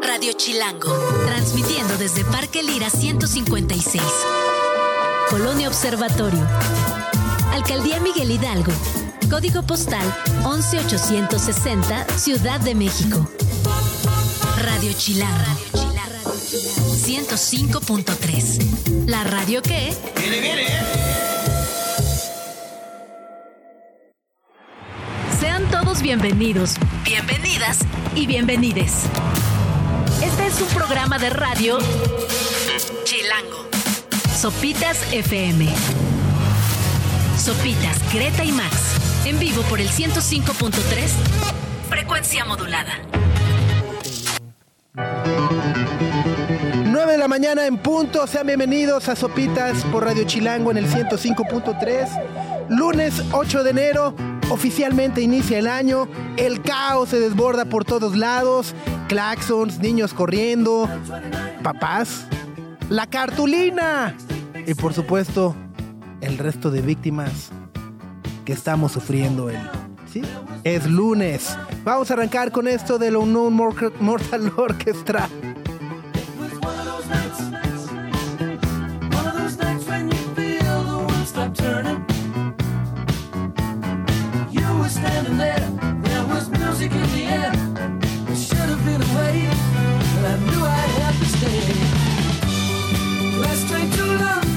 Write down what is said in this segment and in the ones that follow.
Radio Chilango, transmitiendo desde Parque Lira 156. Colonia Observatorio. Alcaldía Miguel Hidalgo. Código postal 11860, Ciudad de México. Radio Chilango. 105.3. La radio que... ¡Viene, viene! Bienvenidos, bienvenidas y bienvenides. Este es un programa de radio Chilango. Sopitas FM. Sopitas, Greta y Max. En vivo por el 105.3. Frecuencia modulada. 9 de la mañana en punto. Sean bienvenidos a Sopitas por Radio Chilango en el 105.3. Lunes 8 de enero. Oficialmente inicia el año. El caos se desborda por todos lados. Claxons, niños corriendo. Papás. La cartulina. Y por supuesto, el resto de víctimas que estamos sufriendo el. Es lunes. Vamos a arrancar con esto del Unknown Mortal Orchestra. Standing there. There was music in the air. It should have been away, but I knew I'd to stay. Train to London.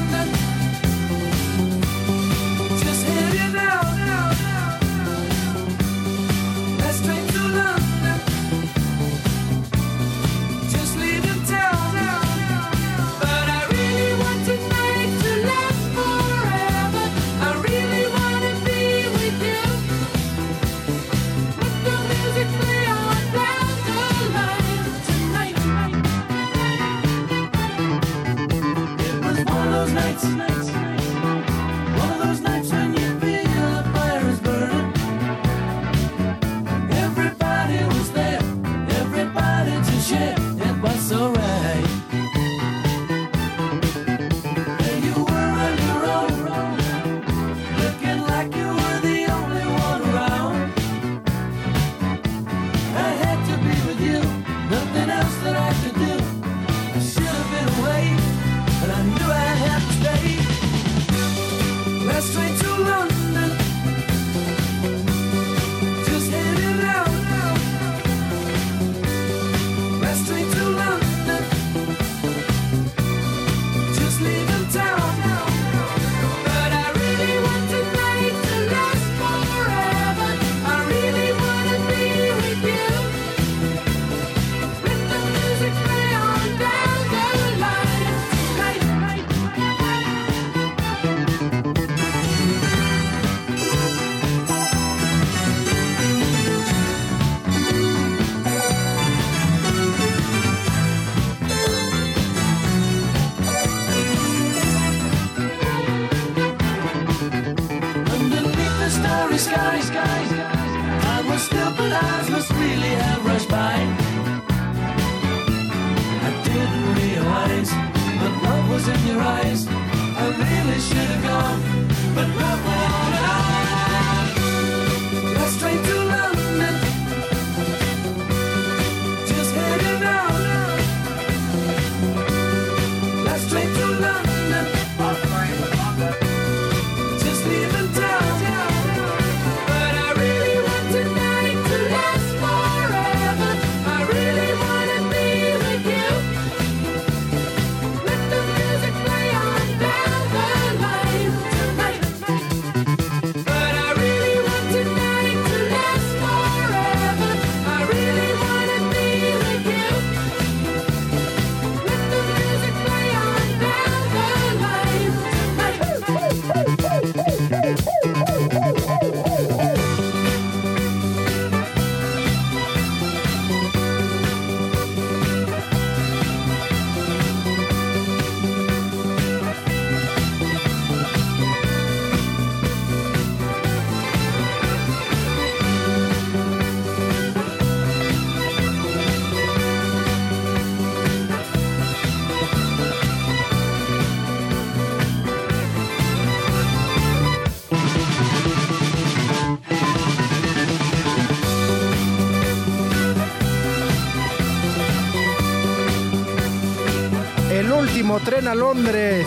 Tren a Londres.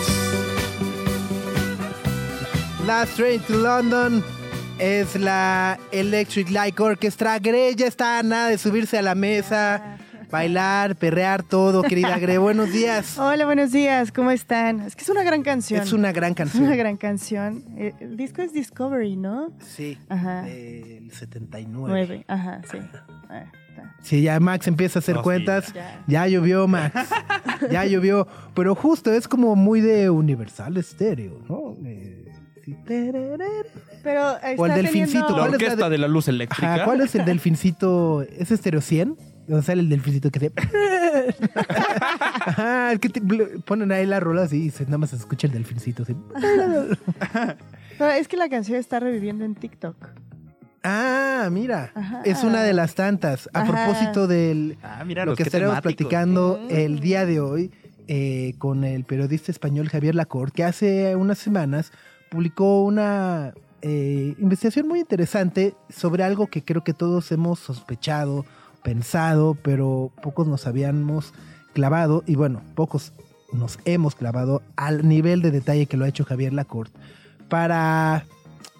Last Train to London es la Electric Light Orchestra. Gre ya está a nada de subirse a la mesa, bailar, perrear todo, querida Gre. Buenos días. Hola, buenos días, ¿cómo están? Es que es una gran canción. Es una gran Es canción. una gran canción. Eh, El disco es Discovery, ¿no? Sí, Ajá. del 79. Nueve, ajá, sí. Ah, está. Sí, ya Max empieza a hacer cuentas. ya. Ya llovió, Max. ya llovió. Pero justo es como muy de Universal Stereo, ¿no? Eh, sí. Pero está O el delfincito, teniendo- La ¿Cuál es la orquesta de- de la luz eléctrica. Ajá, ¿cuál es el delfincito? ¿Es Stereo 100? Donde sale el delfincito que se... Ajá, es que te- ponen ahí la rola así y se- nada más se escucha el delfincito así. Pero es que la canción está reviviendo en TikTok. Ah, mira. Ajá. Es una de las tantas. A Ajá. propósito del... Ah, mira, lo que estaremos temáticos. platicando Mm. el día de hoy eh, con el periodista español Javier Lacorte, que hace unas semanas publicó una eh, investigación muy interesante sobre algo que creo que todos hemos sospechado, pensado, pero pocos nos habíamos clavado, y bueno, pocos nos hemos clavado al nivel de detalle que lo ha hecho Javier Lacorte para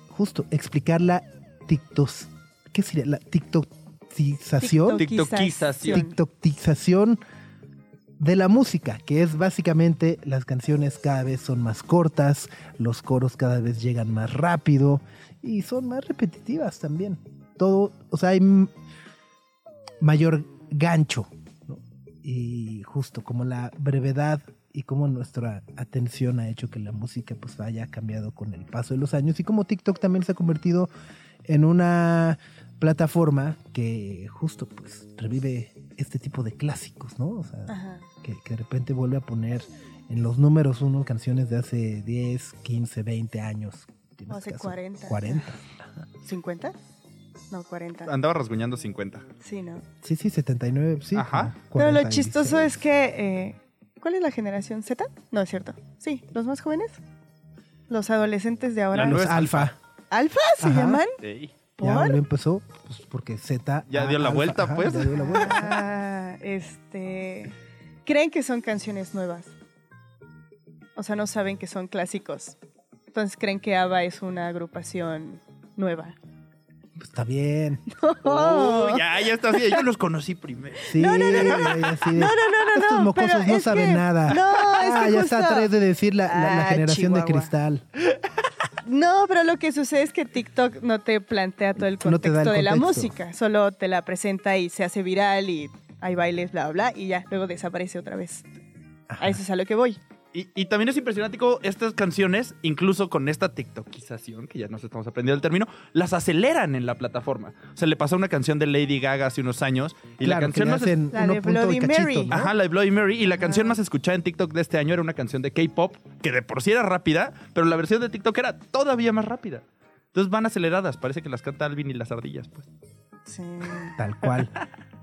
justo explicar la tictos, ¿qué sería? La tiktokización. Tiktokización. TikTokización de la música, que es básicamente las canciones cada vez son más cortas, los coros cada vez llegan más rápido y son más repetitivas también. Todo, o sea, hay mayor gancho. ¿no? Y justo como la brevedad y como nuestra atención ha hecho que la música pues haya cambiado con el paso de los años y como TikTok también se ha convertido en una plataforma que justo pues revive este tipo de clásicos, ¿no? O sea, que, que de repente vuelve a poner en los números uno canciones de hace 10, 15, 20 años. O hace 40. 40. ¿50? No, 40. Andaba rasguñando 50. Sí, ¿no? Sí, sí, 79, sí. Ajá. Pero lo 46. chistoso es que... eh, ¿Cuál es la generación Z? No, es cierto. Sí, los más jóvenes. Los adolescentes de ahora. La Los nueva es alfa. ¿Alfa se Ajá. llaman? Ey. Ya ¿Por? lo empezó pues, porque Z. Ya dio la alfa, vuelta, ajá, pues. ya dio la vuelta. Ah, este. Creen que son canciones nuevas. O sea, no saben que son clásicos. Entonces creen que ABBA es una agrupación nueva. Pues está bien. Oh. Uh, ya, ya está así. Yo los conocí primero. Sí, No, no, no, no. y así de, No, no, no, no, Estos no, mocosos no es saben que- nada. No, es ah, que ya está justo- atrás de decir la, la- la Ah, generación de cristal. No, pero lo que sucede es que TikTok no te plantea todo el No te da contexto de la música. Solo te la presenta y se hace viral y hay bailes, bla, bla, bla, y ya, luego desaparece otra vez. Ajá. A eso es a lo que voy. Y, y también es impresionante cómo estas canciones, incluso con esta tiktokización, que ya nos estamos aprendiendo el término, las aceleran en la plataforma. O sea, le pasó una canción de Lady Gaga hace unos años y claro, la canción más... La de Bloody cachito, Mary. ¿no? Ajá, la de Bloody Mary. Y la canción más escuchada en TikTok de este año era una canción de K-pop, que de por sí era rápida, pero la versión de TikTok era todavía más rápida. Entonces van aceleradas, parece que las canta Alvin y las ardillas, pues. Sí. Tal cual.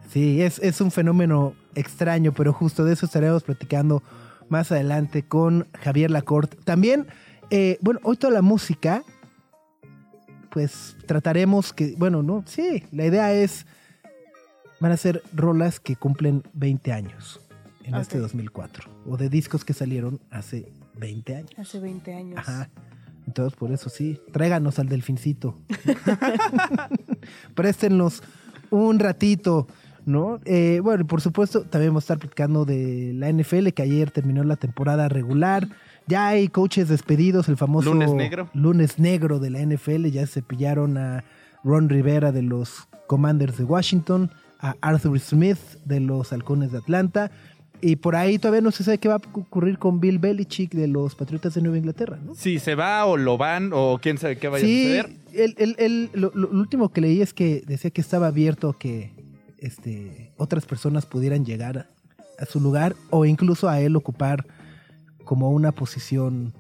Sí, es, es un fenómeno extraño, pero justo de eso estaremos platicando más adelante con Javier Lacorte. También, eh, bueno, hoy toda la música, pues trataremos que, bueno, no, sí, la idea es, van a ser rolas que cumplen 20 años en este 2004, o de discos que salieron hace 20 años. Hace 20 años. Ajá. Entonces, por eso sí, tráiganos al delfincito. Préstenlos un ratito, ¿no? Eh, bueno, y por supuesto, también vamos a estar platicando de la NFL, que ayer terminó la temporada regular. Ya hay coaches despedidos, el famoso Lunes negro. lunes negro de la NFL. Ya se pillaron a Ron Rivera de los Commanders de Washington, a Arthur Smith de los Halcones de Atlanta. Y por ahí todavía no se sabe qué va a ocurrir con Bill Belichick de los Patriotas de Nueva Inglaterra, ¿no? Si se va o lo van o quién sabe qué vaya a Sí, suceder. el, el- el- lo, lo último que leí es que decía que estaba abierto que este, otras personas pudieran llegar a su lugar o incluso a él ocupar como una posición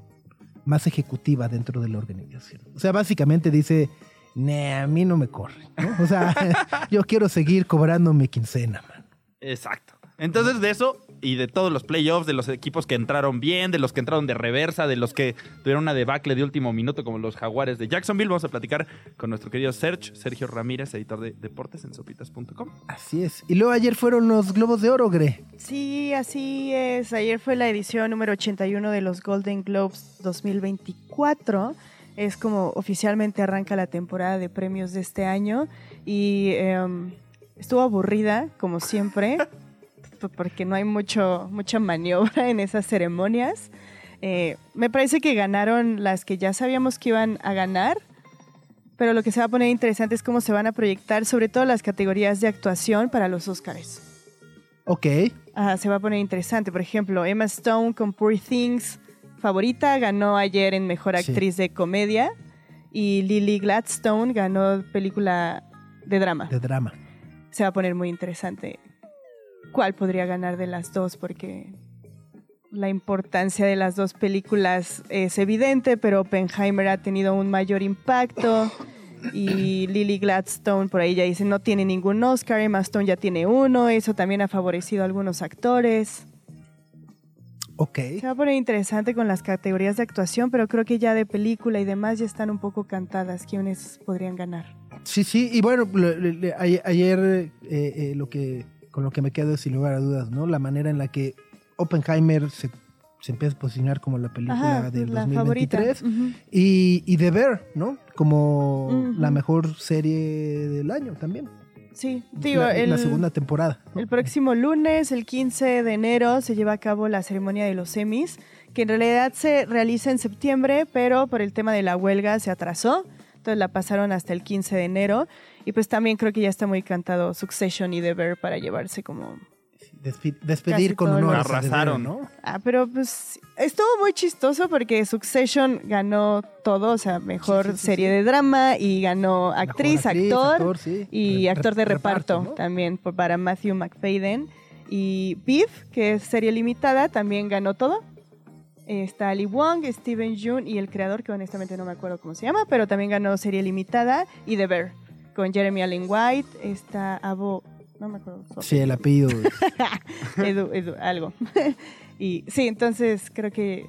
más ejecutiva dentro de la organización. O sea, básicamente dice, "Nah, a mí no me corre. O sea, yo quiero seguir cobrando mi quincena, man. Exacto. Entonces de eso y de todos los playoffs, de los equipos que entraron bien, de los que entraron de reversa, de los que tuvieron una debacle de último minuto, como los Jaguares de Jacksonville. Vamos a platicar con nuestro querido Serge, Sergio Ramírez, editor de deportes en sopitas.com. Así es. Y luego ayer fueron los Globos de Oro, Gre. Sí, así es. Ayer fue la edición número 81 de los Golden Globes 2024. Es como oficialmente arranca la temporada de premios de este año y em, estuvo aburrida, como siempre, p- porque no hay mucho, mucha maniobra en esas ceremonias. Eh, me parece que ganaron las que ya sabíamos que iban a ganar, pero lo que se va a poner interesante es cómo se van a proyectar, sobre todo las categorías de actuación para los Oscars. Ok. Ajá, se va a poner interesante. Por ejemplo, Emma Stone con Poor Things, favorita, ganó ayer en Mejor Sí. Actriz de Comedia. Y Lily Gladstone ganó película de drama. De drama. Se va a poner muy interesante. ¿Cuál podría ganar de las dos? Porque la importancia de las dos películas es evidente, pero Oppenheimer ha tenido un mayor impacto. Y Lily Gladstone, por ahí ya dice, no tiene ningún Oscar. Emma Stone ya tiene uno. Eso también ha favorecido a algunos actores. Ok. Se va a poner interesante con las categorías de actuación, pero creo que ya de película y demás ya están un poco cantadas. ¿Quiénes podrían ganar? Sí, sí. Y bueno, ayer, eh, eh, lo que, con lo que me quedo es sin lugar a dudas, ¿no? La manera en la que Oppenheimer se, se empieza a posicionar como la película Ajá, del la 2023. favorita. Ujú. Y, y The Bear, ¿no? Como la mejor serie del año también. Sí, digo, la, el, la segunda temporada. ¿no? el próximo lunes, el 15 de enero, se lleva a cabo la ceremonia de los Emmys, que en realidad se realiza en septiembre, pero por el tema de la huelga se atrasó. Entonces la pasaron hasta el 15 de enero. Y pues también creo que ya está muy cantado Succession y The Bear para llevarse como despedir Casi con honor. Arrasaron. ¿no? Ah, pero pues estuvo muy chistoso porque Succession ganó todo, o sea, mejor Sí, sí, sí, serie sí. de drama y ganó actriz, actor, actor, sí. y Re- actor de re- reparto, reparto, ¿no? también por- para Matthew McFadden. Y Beef, que es serie limitada, también ganó todo. Está Ali Wong, Steven Yeun y el creador, que honestamente no me acuerdo cómo se llama, pero también ganó serie limitada. Y The Bear, con Jeremy Allen White. Está Abo... No me acuerdo. Sí, el apellido. Edu, Edu, algo. y sí, entonces creo que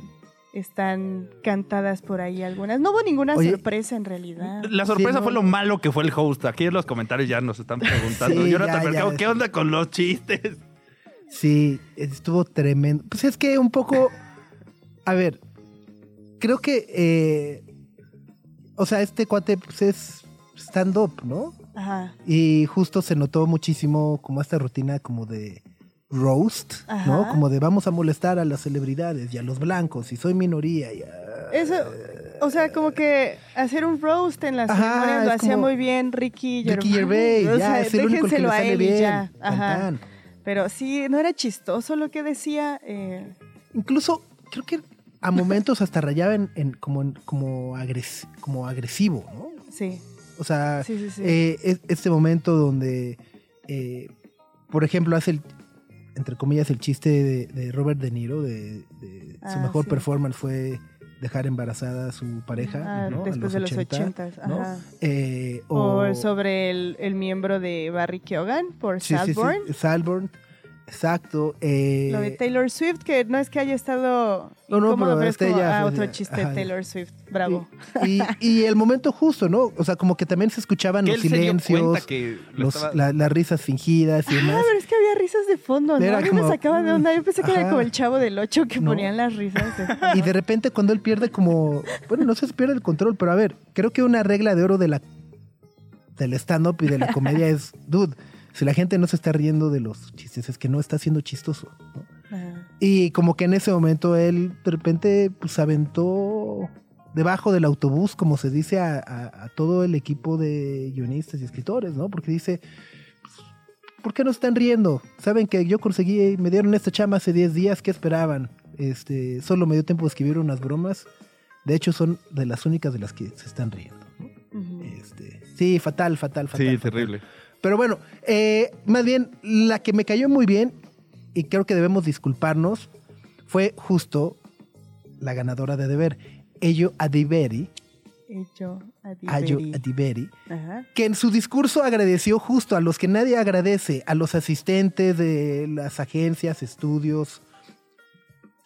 están cantadas por ahí algunas. No hubo ninguna Oye. sorpresa en realidad. La sorpresa Sí, no, fue lo malo que fue el host. Aquí en los comentarios ya nos están preguntando. Sí, Jonathan ya, Mercado, ya. ¿qué onda con los chistes? Sí, estuvo tremendo. Pues es que un poco. A ver, creo que. eh, o sea, este cuate pues, es stand-up, ¿no? Ajá. Y justo se notó muchísimo como esta rutina como de roast, ¿no? Ajá. Como de vamos a molestar a las celebridades y a los blancos y soy minoría. Y a- Eso, o sea, como que hacer un roast en las Ajá, ceremonias lo hacía muy bien Ricky Gervais. Ricky Gervais, O ya sea, es el único que le sale bien. ya. Ajá. Pero sí, no era chistoso lo que decía. eh, Incluso creo que a momentos hasta rayaba en, en como, en- como, agres- como agresivo, ¿no? sí, O sea, sí, sí. sí. eh, es- este momento donde, eh, por ejemplo, hace el, entre comillas, el chiste de, de Robert De Niro, de, de su Ah, mejor performance fue dejar embarazada a su pareja, Ah, ¿no? A después de los 80, ochentas. ¿no? Ajá. Eh, O, o, sobre el, el miembro de Barry Keoghan por sí, sí, sí, Saltburn. Saltburn, exacto. eh, Lo de Taylor Swift, que no es que haya estado No, no, incómodo, pero pero, es este como ya ah, otro de- chiste ajá. de Taylor Swift. Bravo. Y, y el momento justo, ¿no? O sea, como que también se escuchaban los silencios, que lo los- estaba- la- las risas fingidas y Ah, demás. pero es que había risas de fondo, ¿no? Era A mí como, me sacaba de onda. Yo pensé que era ajá. como el chavo del 8 que No. ponían las risas. de fondo. Y de repente cuando él pierde como, bueno, no sé si pierde el control, pero a ver, creo que una regla de oro de la del stand-up y de la comedia es, dude, si la gente no se está riendo de los chistes, es que no está siendo chistoso. ¿no? Y como que en ese momento él de repente pues aventó debajo del autobús, como se dice, a, a- a todo el equipo de guionistas y escritores, ¿no? Porque dice, pues, ¿por qué no están riendo? Saben que yo conseguí, me dieron esta chama hace 10 días, ¿qué esperaban? Este, solo me dio tiempo de escribir unas bromas. De hecho, son de las únicas de las que se están riendo. Este, sí, fatal, fatal, fatal. Sí, fatal. terrible. Pero bueno, eh, más bien, la que me cayó muy bien, y creo que debemos disculparnos, fue justo la ganadora de Deber. Ello Adiberi, Ayo Adiberi. Adiberi, Ajá. que en su discurso agradeció justo a los que nadie agradece, a los asistentes de las agencias, estudios,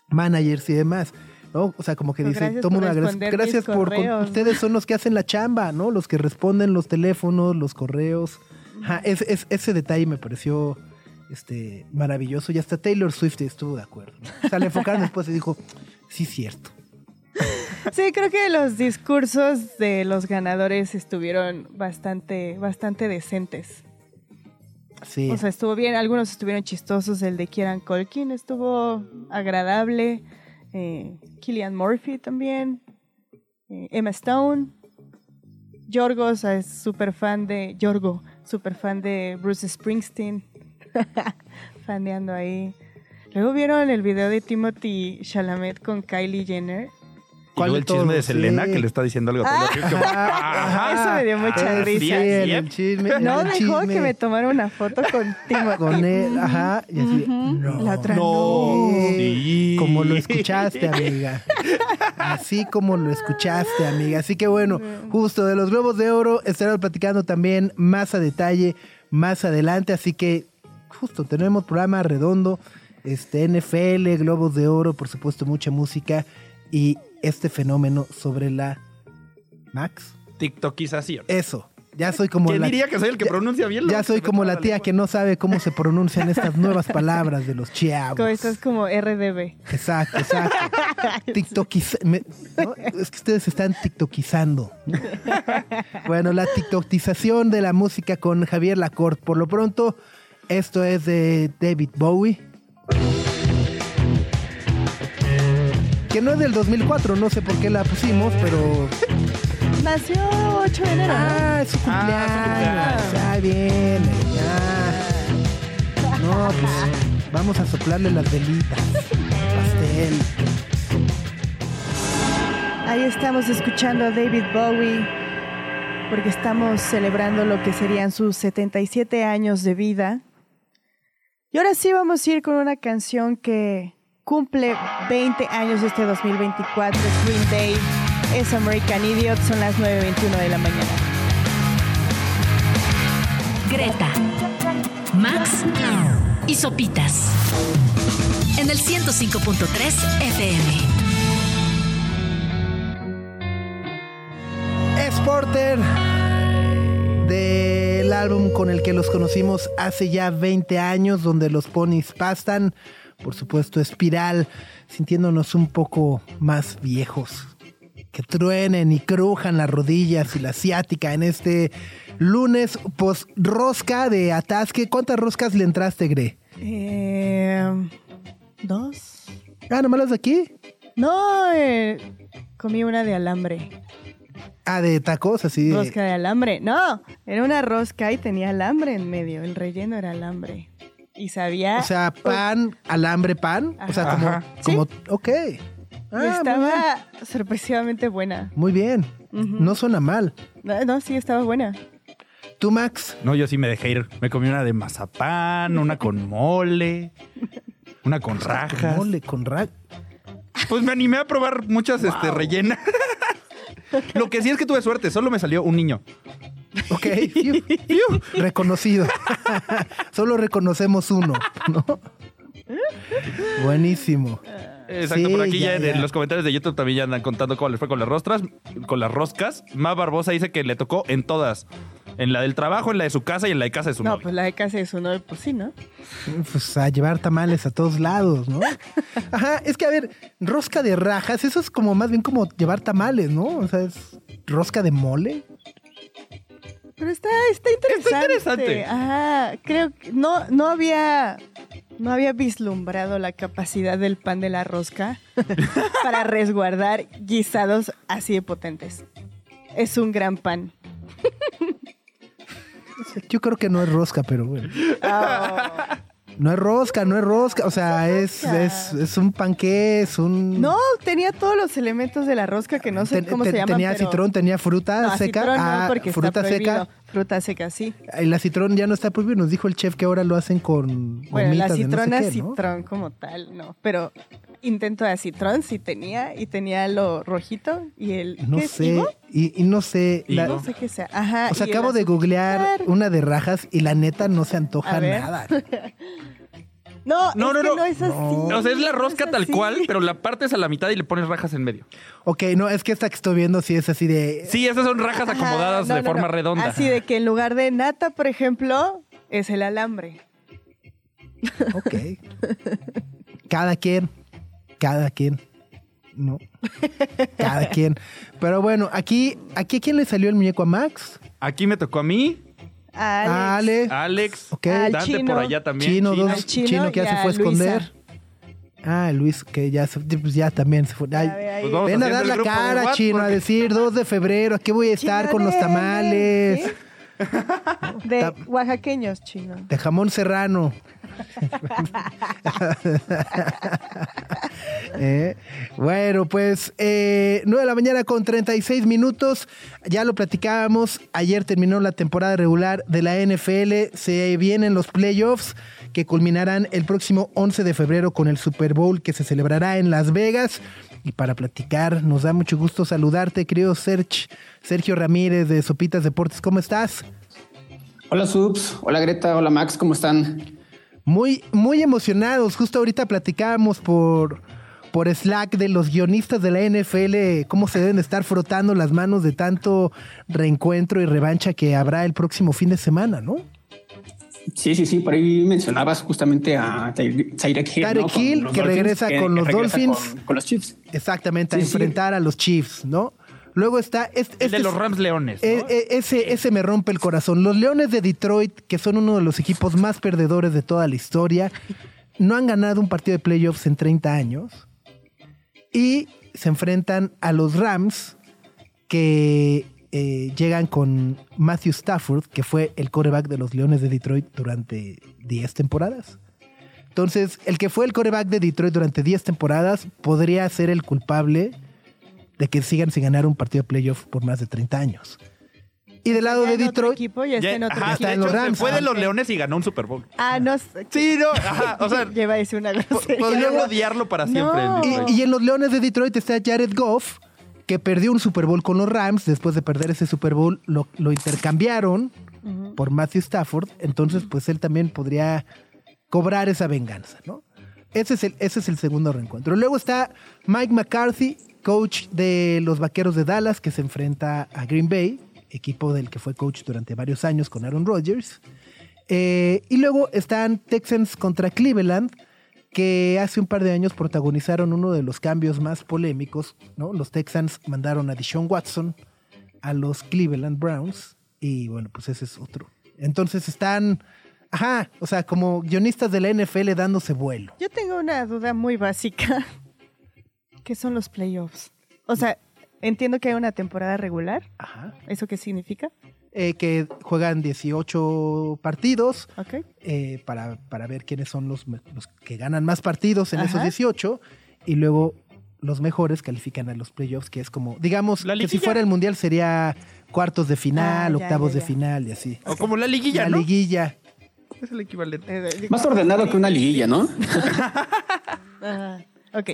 managers y demás. ¿no? O sea, como que Pues dice, agradece. responder Gracias por con- correos". ustedes son los que hacen la chamba, ¿no? Los que responden los teléfonos, los correos. Ajá, es- es- ese detalle me pareció este, maravilloso y hasta Taylor Swift estuvo de acuerdo. O sea, le enfocaron después y dijo, sí, cierto. Sí, creo que los discursos de los ganadores estuvieron bastante, bastante decentes. Sí. O sea, estuvo bien. Algunos estuvieron chistosos. El de Kieran Culkin estuvo agradable. Eh, Killian Murphy también. Eh, Emma Stone. Yorgos es súper fan de... Yorgo, súper fan de Bruce Springsteen. Faneando ahí. Luego vieron el video de Timothy Chalamet con Kylie Jenner. Y ¿Cuál luego de el chisme de? Selena Sí. que le está diciendo algo a Taylor Swift, como, Ajá. Eso me dio mucha risa. Sí, el chisme. No el dejó chisme que me tomara una foto con Timothy. con él, ajá, y así, no. La otra No. no. Sí. Como lo escuchaste, amiga. Así como lo escuchaste, amiga. Así que bueno, justo de los Globos de Oro estaremos platicando también más a detalle más adelante. Así que justo tenemos programa redondo, este NFL, Globos de Oro, por supuesto mucha música y este fenómeno sobre la Max. TikTokización. Eso. Ya soy como ¿Quién la diría que soy el que ya- pronuncia bien? ya soy como la tía que no sabe cómo se pronuncian estas nuevas palabras de los chavos. Como estás como RDB. Exacto, exacto. TikTokiz me- ¿no? Es que ustedes están tiktokizando. bueno, la tiktokización de la música con Javier Lacorte. Por lo pronto, esto es de David Bowie. Que no es del 2004, no sé por qué la pusimos, pero... Nació 8 de enero. Ah, es su cumpleaños. Ah, Ya viene, ya. No, pues vamos a soplarle las velitas. Pastel. Ahí estamos escuchando a David Bowie porque estamos celebrando lo que serían sus 77 años de vida. Y ahora sí vamos a ir con una canción que cumple 20 años este 2024. Es Green Day, es American Idiot, son las 9.21 de la mañana. Greta, Max y Sopitas. En el 105.3 FM. Sporter del álbum con el que los conocimos hace ya 20 años, donde los ponis pastan, por supuesto, espiral, sintiéndonos un poco más viejos. Que truenen y crujan las rodillas y la ciática en este lunes post rosca de atasque. ¿Cuántas roscas le entraste, Gre? Eh, ¿Dos? Ah, nomás las de aquí. No, eh, comí una de alambre. Ah, de tacos, así. Rosca de alambre. No, era una rosca y tenía alambre en medio. El relleno era alambre. Y sabía. O sea, pan, alambre, pan. O sea, como. Ajá. como ok. Ah, estaba sorpresivamente buena. Muy bien. No suena mal. No, no, sí, estaba buena. ¿Tú, Max? No, yo sí me dejé ir. Me comí una de mazapán, una con mole, una con rajas. Mole con ra... Pues me animé a probar muchas este, rellenas. Lo que sí es que tuve suerte, solo me salió un niño. Ok. Fiu, fiu. Reconocido. Solo reconocemos uno, ¿no? Buenísimo. Exacto, Sí, por aquí ya, ya, en los comentarios de YouTube también ya andan contando cómo les fue con las rostras, con las roscas. Ma Barbosa dice que le tocó en todas. En la del trabajo, en la de su casa y en la de casa de su No, novio. pues la de casa de su novio, pues sí, ¿no? Pues a llevar tamales a todos lados, ¿no? Ajá, es que a ver, rosca de rajas, eso es como más bien como llevar tamales, ¿no? O sea, es rosca de mole. Pero está, está interesante. interesante. Ajá, creo que no, no había. No había vislumbrado la capacidad del pan de la rosca para resguardar guisados así de potentes. Es un gran pan. Yo creo que no es rosca, pero bueno. Ah, No es rosca, no es rosca. O sea, es, es, es un panqué, es un. no, tenía todos los elementos de la rosca que no sé Ten- cómo ten- se llaman. Tenía pero- citrón, tenía fruta No, seca. citrón no, ah, porque fruta está seca. Fruta seca, sí. La citrón ya no está prohibido. Nos dijo el chef que ahora lo hacen con Bueno, la no sé citrona, qué, ¿no? citrón como tal, no. Pero intento de Citron sí tenía, y tenía lo rojito y el... No ¿qué es, sé, y, y no sé. la-. No sé qué sea. Ajá. o sea, acabo de azúcar. googlear una de rajas y la neta no se antoja nada. No, No, es no, que no. no es así. O sea, es la rosca es tal así. cual, pero la partes a la mitad y le pones rajas en medio. Ok, no, es que esta que estoy viendo sí es así de... Sí, esas son rajas Ajá, acomodadas no, de no, forma no. redonda. Así de que en lugar de nata, por ejemplo, es el alambre. Ok. Cada quien, cada quien. No. Cada quien. Pero bueno, aquí, aquí ¿a quién le salió el muñeco a Max? Aquí me tocó a mí, Alex. A Ale. Alex, Ok. Al Dante chino. por allá también. Chino, Chino. dos, chino chino, que ya se a fue a Luisa. esconder. Ah, Luis, que ya, se- pues ya también se fue. Ay. Pues ven a dar la cara, chino, a decir 2 de febrero, aquí voy a estar Chino con los tamales. ¿sí? De oaxaqueños, chino. De jamón serrano. Eh, Bueno, pues eh, 9 de la mañana con 36 minutos. Ya lo platicábamos. Ayer terminó la temporada regular de la NFL. Se vienen los playoffs que culminarán el próximo 11 de febrero con el Super Bowl que se celebrará en Las Vegas. Y para platicar, nos da mucho gusto saludarte, querido Sergio, Sergio Ramírez de Sopitas Deportes. ¿Cómo estás? Hola Subs, hola Greta, hola Max, ¿cómo están? Muy, muy emocionados. Justo ahorita platicábamos por, por Slack de los guionistas de la NFL, cómo se deben de estar frotando las manos de tanto reencuentro y revancha que habrá el próximo fin de semana, ¿no? Sí, sí, sí, por ahí mencionabas justamente a Ty- Tyreek Hill. Tyreek ¿no? Con Hill, que regresa con los regresa Dolphins. Con, con los Chiefs. Exactamente, a Sí, enfrentar a los Chiefs, ¿no? Luego está... este- El de este los Rams Leones. ¿no? E- e- ese, ese me rompe el corazón. Los Leones de Detroit, que son uno de los equipos más perdedores de toda la historia, no han ganado un partido de playoffs en 30 años. Y se enfrentan a los Rams, que eh, llegan con Matthew Stafford, que fue el coreback de los Leones de Detroit durante 10 temporadas. Entonces, el que fue el coreback de Detroit durante 10 temporadas podría ser el culpable de que sigan sin ganar un partido de playoff por más de 30 años. Y del lado Ya de en otro Detroit, equipo, ya está Ya- en otro ajá, equipo. está en de los hecho, Rams. Se fue de los. Leones y ganó un Super Bowl. Ah, no sé. Sí, no, ajá, o sea, Lleva a decir una grosería. podrían odiarlo para siempre. No. Y en los Leones de Detroit está Jared Goff, que perdió un Super Bowl con los Rams. Después de perder ese Super Bowl, lo, lo intercambiaron por Matthew Stafford. Entonces, pues él también podría cobrar esa venganza, ¿no? Ese es el, ese es el segundo reencuentro. Luego está Mike McCarthy, coach de los Vaqueros de Dallas, que se enfrenta a Green Bay, equipo del que fue coach durante varios años con Aaron Rodgers. Eh, y luego están Texans contra Cleveland, que hace un par de años protagonizaron uno de los cambios más polémicos, ¿no? Los Texans mandaron a Deshaun Watson a los Cleveland Browns y bueno, pues ese es otro. Entonces están, ajá, o sea, como guionistas de la NFL dándose vuelo. Yo tengo una duda muy básica. ¿Qué son los playoffs? O sea, entiendo que hay una temporada regular. Ajá. ¿Eso qué significa? Eh, que juegan 18 partidos eh, para, para ver quiénes son los, que ganan más partidos en Ajá. esos 18 y luego los mejores califican a los playoffs, que es como, digamos, La que si fuera el mundial sería cuartos de final, Ah, ya, octavos ya, de final y así. O como la liguilla, la ¿no? liguilla. Es el equivalente. Eh, digo- Más ordenado que una liguilla, ¿no? Ajá. Ok.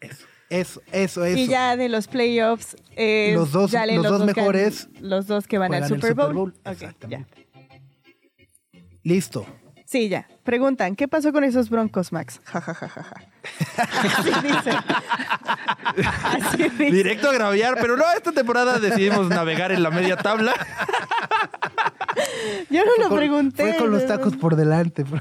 Eso, eso, eso. eso. Y ya de los playoffs, eh, Los dos- ya los dos mejores los dos que van al Super Bowl. Ya. Listo. Sí, ya. Preguntan, ¿qué pasó con esos broncos, Max? Ja, ja, ja, ja, ja. Así dice. Así dice. Directo a graviar, pero no, esta temporada decidimos navegar en la media tabla. Yo no lo Con- pregunté. Fue con los tacos por delante.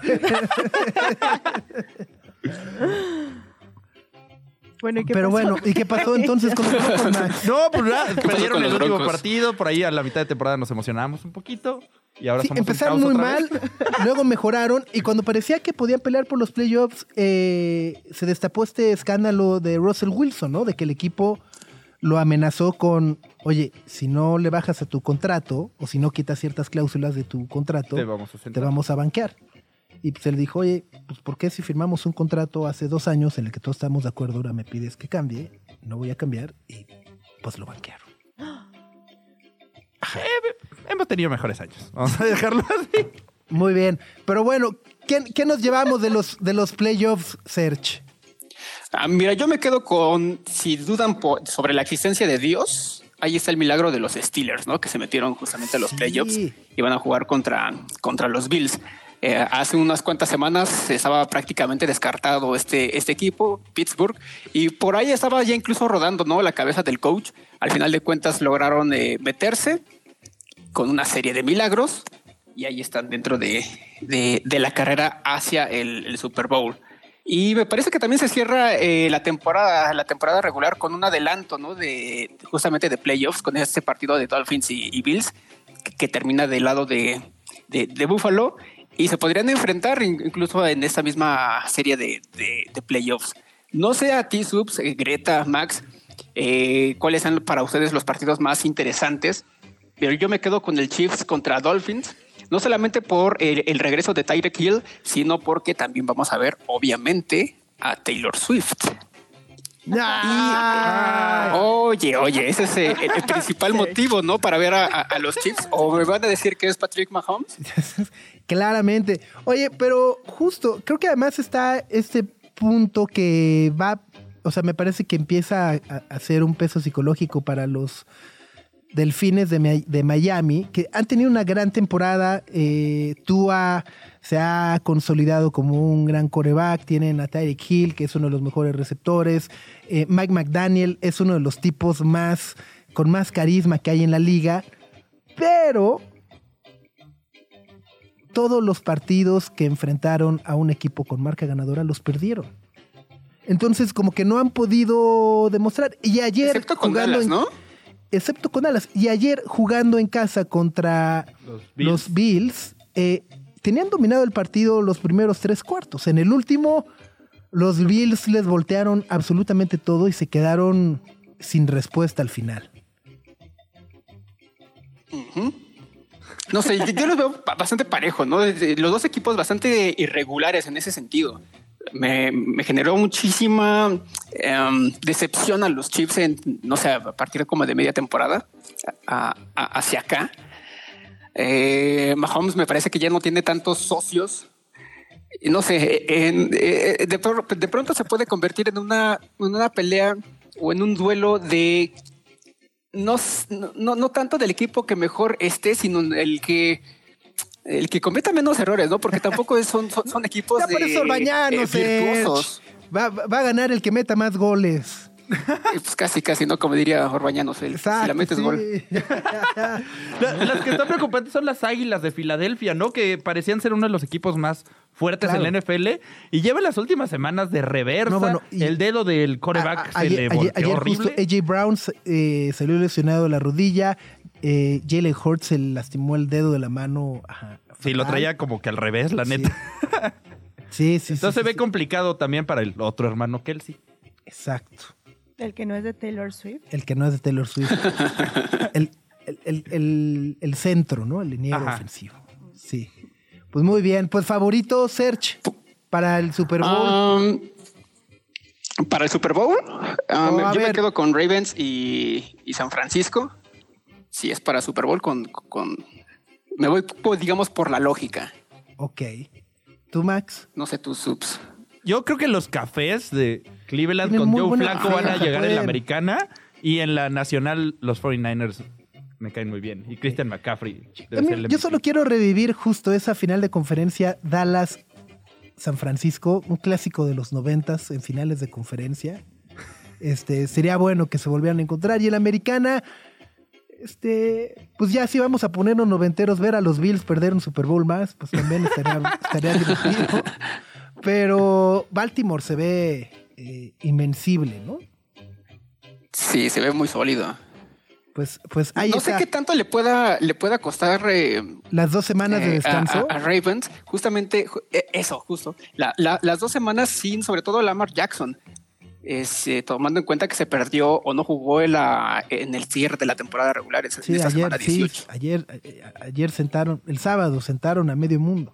Bueno, ¿y qué Pero pasó? bueno, ¿y qué pasó entonces con los Broncos? No, pues nada, perdieron el último partido, por ahí a la mitad de temporada nos emocionamos un poquito y ahora Sí, somos empezaron muy mal, luego mejoraron y cuando parecía que podían pelear por los playoffs, eh, se destapó este escándalo de Russell Wilson, ¿no? De que el equipo lo amenazó con, oye, si no le bajas a tu contrato o si no quitas ciertas cláusulas de tu contrato, Te vamos a te sentar. vamos a banquear. Y pues él dijo, oye, pues ¿por qué si firmamos un contrato hace dos años en el que todos estamos de acuerdo, ahora me pides que cambie? No voy a cambiar y pues lo banquearon. Hemos tenido mejores años. Vamos a dejarlo así. Muy bien, pero bueno, ¿qué, qué nos llevamos de los, de los playoffs, Search? Ah, mira, yo me quedo con, si dudan sobre la existencia de Dios, ahí está el milagro de los Steelers, ¿no? Que se metieron justamente a los Sí. playoffs y van a jugar contra, contra los Bills. Eh, hace unas cuantas semanas estaba prácticamente descartado este, este equipo, Pittsburgh, y por ahí estaba ya incluso rodando, ¿no? La cabeza del coach. Al final de cuentas lograron eh, meterse con una serie de milagros y ahí están dentro de, de- la carrera hacia el, Super Bowl. Y me parece que también se cierra eh, la temporada, la temporada regular con un adelanto, ¿no? De justamente de playoffs con este partido de Dolphins y, y Bills que, termina del lado de, de Buffalo y se podrían enfrentar in- incluso en esta misma serie de, de- de playoffs. No sé a ti, Subs, eh, Greta, Max, eh, cuáles son para ustedes los partidos más interesantes, pero yo me quedo con el Chiefs contra Dolphins, no solamente por el, el regreso de Tyreek Hill, sino porque también vamos a ver, obviamente, a Taylor Swift. ¡Ah! Oye, oye, ese es el, el principal motivo, ¿no? Para ver a, a- a los Chiefs. O me van a decir que es Patrick Mahomes. Claramente. Oye, pero justo, creo que además está este punto que va, o sea, me parece que empieza a, a ser un peso psicológico para los delfines de, de Miami, que han tenido una gran temporada. Eh, Tua se ha consolidado como un gran coreback. Tienen a Tyreek Hill, que es uno de los mejores receptores. Eh, Mike McDaniel es uno de los tipos más con más carisma que hay en la liga. Pero todos los partidos que enfrentaron a un equipo con marca ganadora los perdieron. Entonces, como que no han podido demostrar. Y ayer, Excepto con jugando Dallas, en- ¿no? Excepto con Dallas. Y ayer jugando en casa contra Los los Bills, eh, tenían dominado el partido los primeros tres cuartos. En el último, los Bills les voltearon absolutamente todo y se quedaron sin respuesta al final. No sé, yo, los veo ba- bastante parejo, ¿no? Los dos equipos bastante irregulares en ese sentido. Me, generó muchísima em, decepción a los Chiefs en, no sé, a partir como de media temporada hacia acá. Eh, Mahomes me parece que ya no tiene tantos socios. No sé, eh, de, de pronto se puede convertir en una, en una pelea o en un duelo de no, no- no tanto del equipo que mejor esté, sino el que el que cometa menos errores, ¿no? Porque tampoco es- son, son, son equipos Ya de por eso Orbañano, eh, virtuosos. Va, va- a ganar el que meta más goles. Y pues casi, casi, ¿no? Como diría Orbañanos, el, si la metes sí. gol. La- las que están preocupantes son las Águilas de Filadelfia, ¿no? Que parecían ser uno de los equipos más fuertes Claro. en la NFL y llevan las últimas semanas de reversa. No, bueno, y- el dedo del coreback A- a- se ayer, le ayer- volteó ayer horrible. justo AJ Brown eh, salió lesionado de la rodilla. Eh, Jalen Hurts se lastimó el dedo de la mano. ajá, sí, lo traía como que al revés, la Sí. neta. Sí, sí, Entonces sí, se ve sí. complicado también para el otro hermano Kelsey. Exacto. El que no es de Taylor Swift. El que no es de Taylor Swift. el, el- el- el- el centro, ¿no? El liniero Ajá. ofensivo. Sí. Pues muy bien. Pues favorito, Search, para el Super Bowl. Um, para el Super Bowl, um, Oh, yo me quedo con Ravens y, y San Francisco. Si es para Super Bowl, con, con me voy, pues, digamos, por la lógica. ok. ¿Tú, Max? No sé tus subs. Yo creo que los cafés de Cleveland Tienen con Joe buena Flaco van a llegar en la americana y en la nacional los 49ers me caen muy bien. Y Christian McCaffrey. debe También, ser el yo solo quiero revivir justo esa final de conferencia Dallas San Francisco, un clásico de los noventas en finales de conferencia. Este sería bueno que se volvieran a encontrar. Y en la americana, este, pues ya si vamos a ponernos noventeros, ver a los Bills perder un Super Bowl más, pues también estaría, estaría divertido. Pero Baltimore se ve eh, invencible, ¿no? Sí, se ve muy sólido. Pues, pues ahí no está. sé qué tanto le pueda, le pueda costar eh, Las dos semanas de eh, descanso. a, Ravens, justamente ju- eso, justo. La- la- las dos semanas sin, sobre todo Lamar Jackson, es, eh, tomando en cuenta que se perdió o no jugó en, la- en el cierre de la temporada regular, en Sí, esta ayer, semana sí, 18. ayer, eh, ayer sentaron, el sábado sentaron a medio mundo.